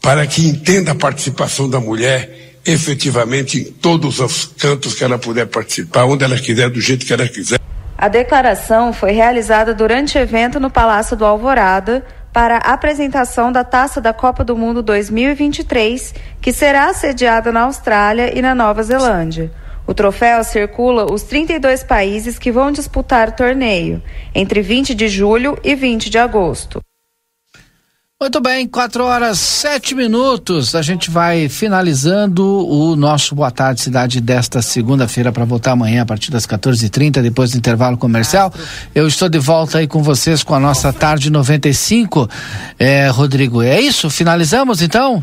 para que entenda a participação da mulher efetivamente em todos os cantos que ela puder participar, onde ela quiser, do jeito que ela quiser. A declaração foi realizada durante evento no Palácio do Alvorada para a apresentação da Taça da Copa do Mundo 2023, que será sediada na Austrália e na Nova Zelândia. O troféu circula os 32 países que vão disputar o torneio, entre 20 de julho e 20 de agosto. Muito bem, 4 horas 7 minutos. A gente vai finalizando o nosso Boa Tarde Cidade desta segunda-feira para voltar amanhã a partir das 14h30, depois do intervalo comercial. Eu estou de volta aí com vocês com a nossa Tarde 95. É, Rodrigo, é isso? Finalizamos então?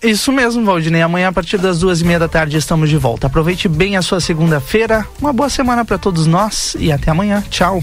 Isso mesmo, Valdinei. Amanhã, a partir das duas e meia da tarde, estamos de volta. Aproveite bem a sua segunda-feira. Uma boa semana para todos nós e até amanhã. Tchau.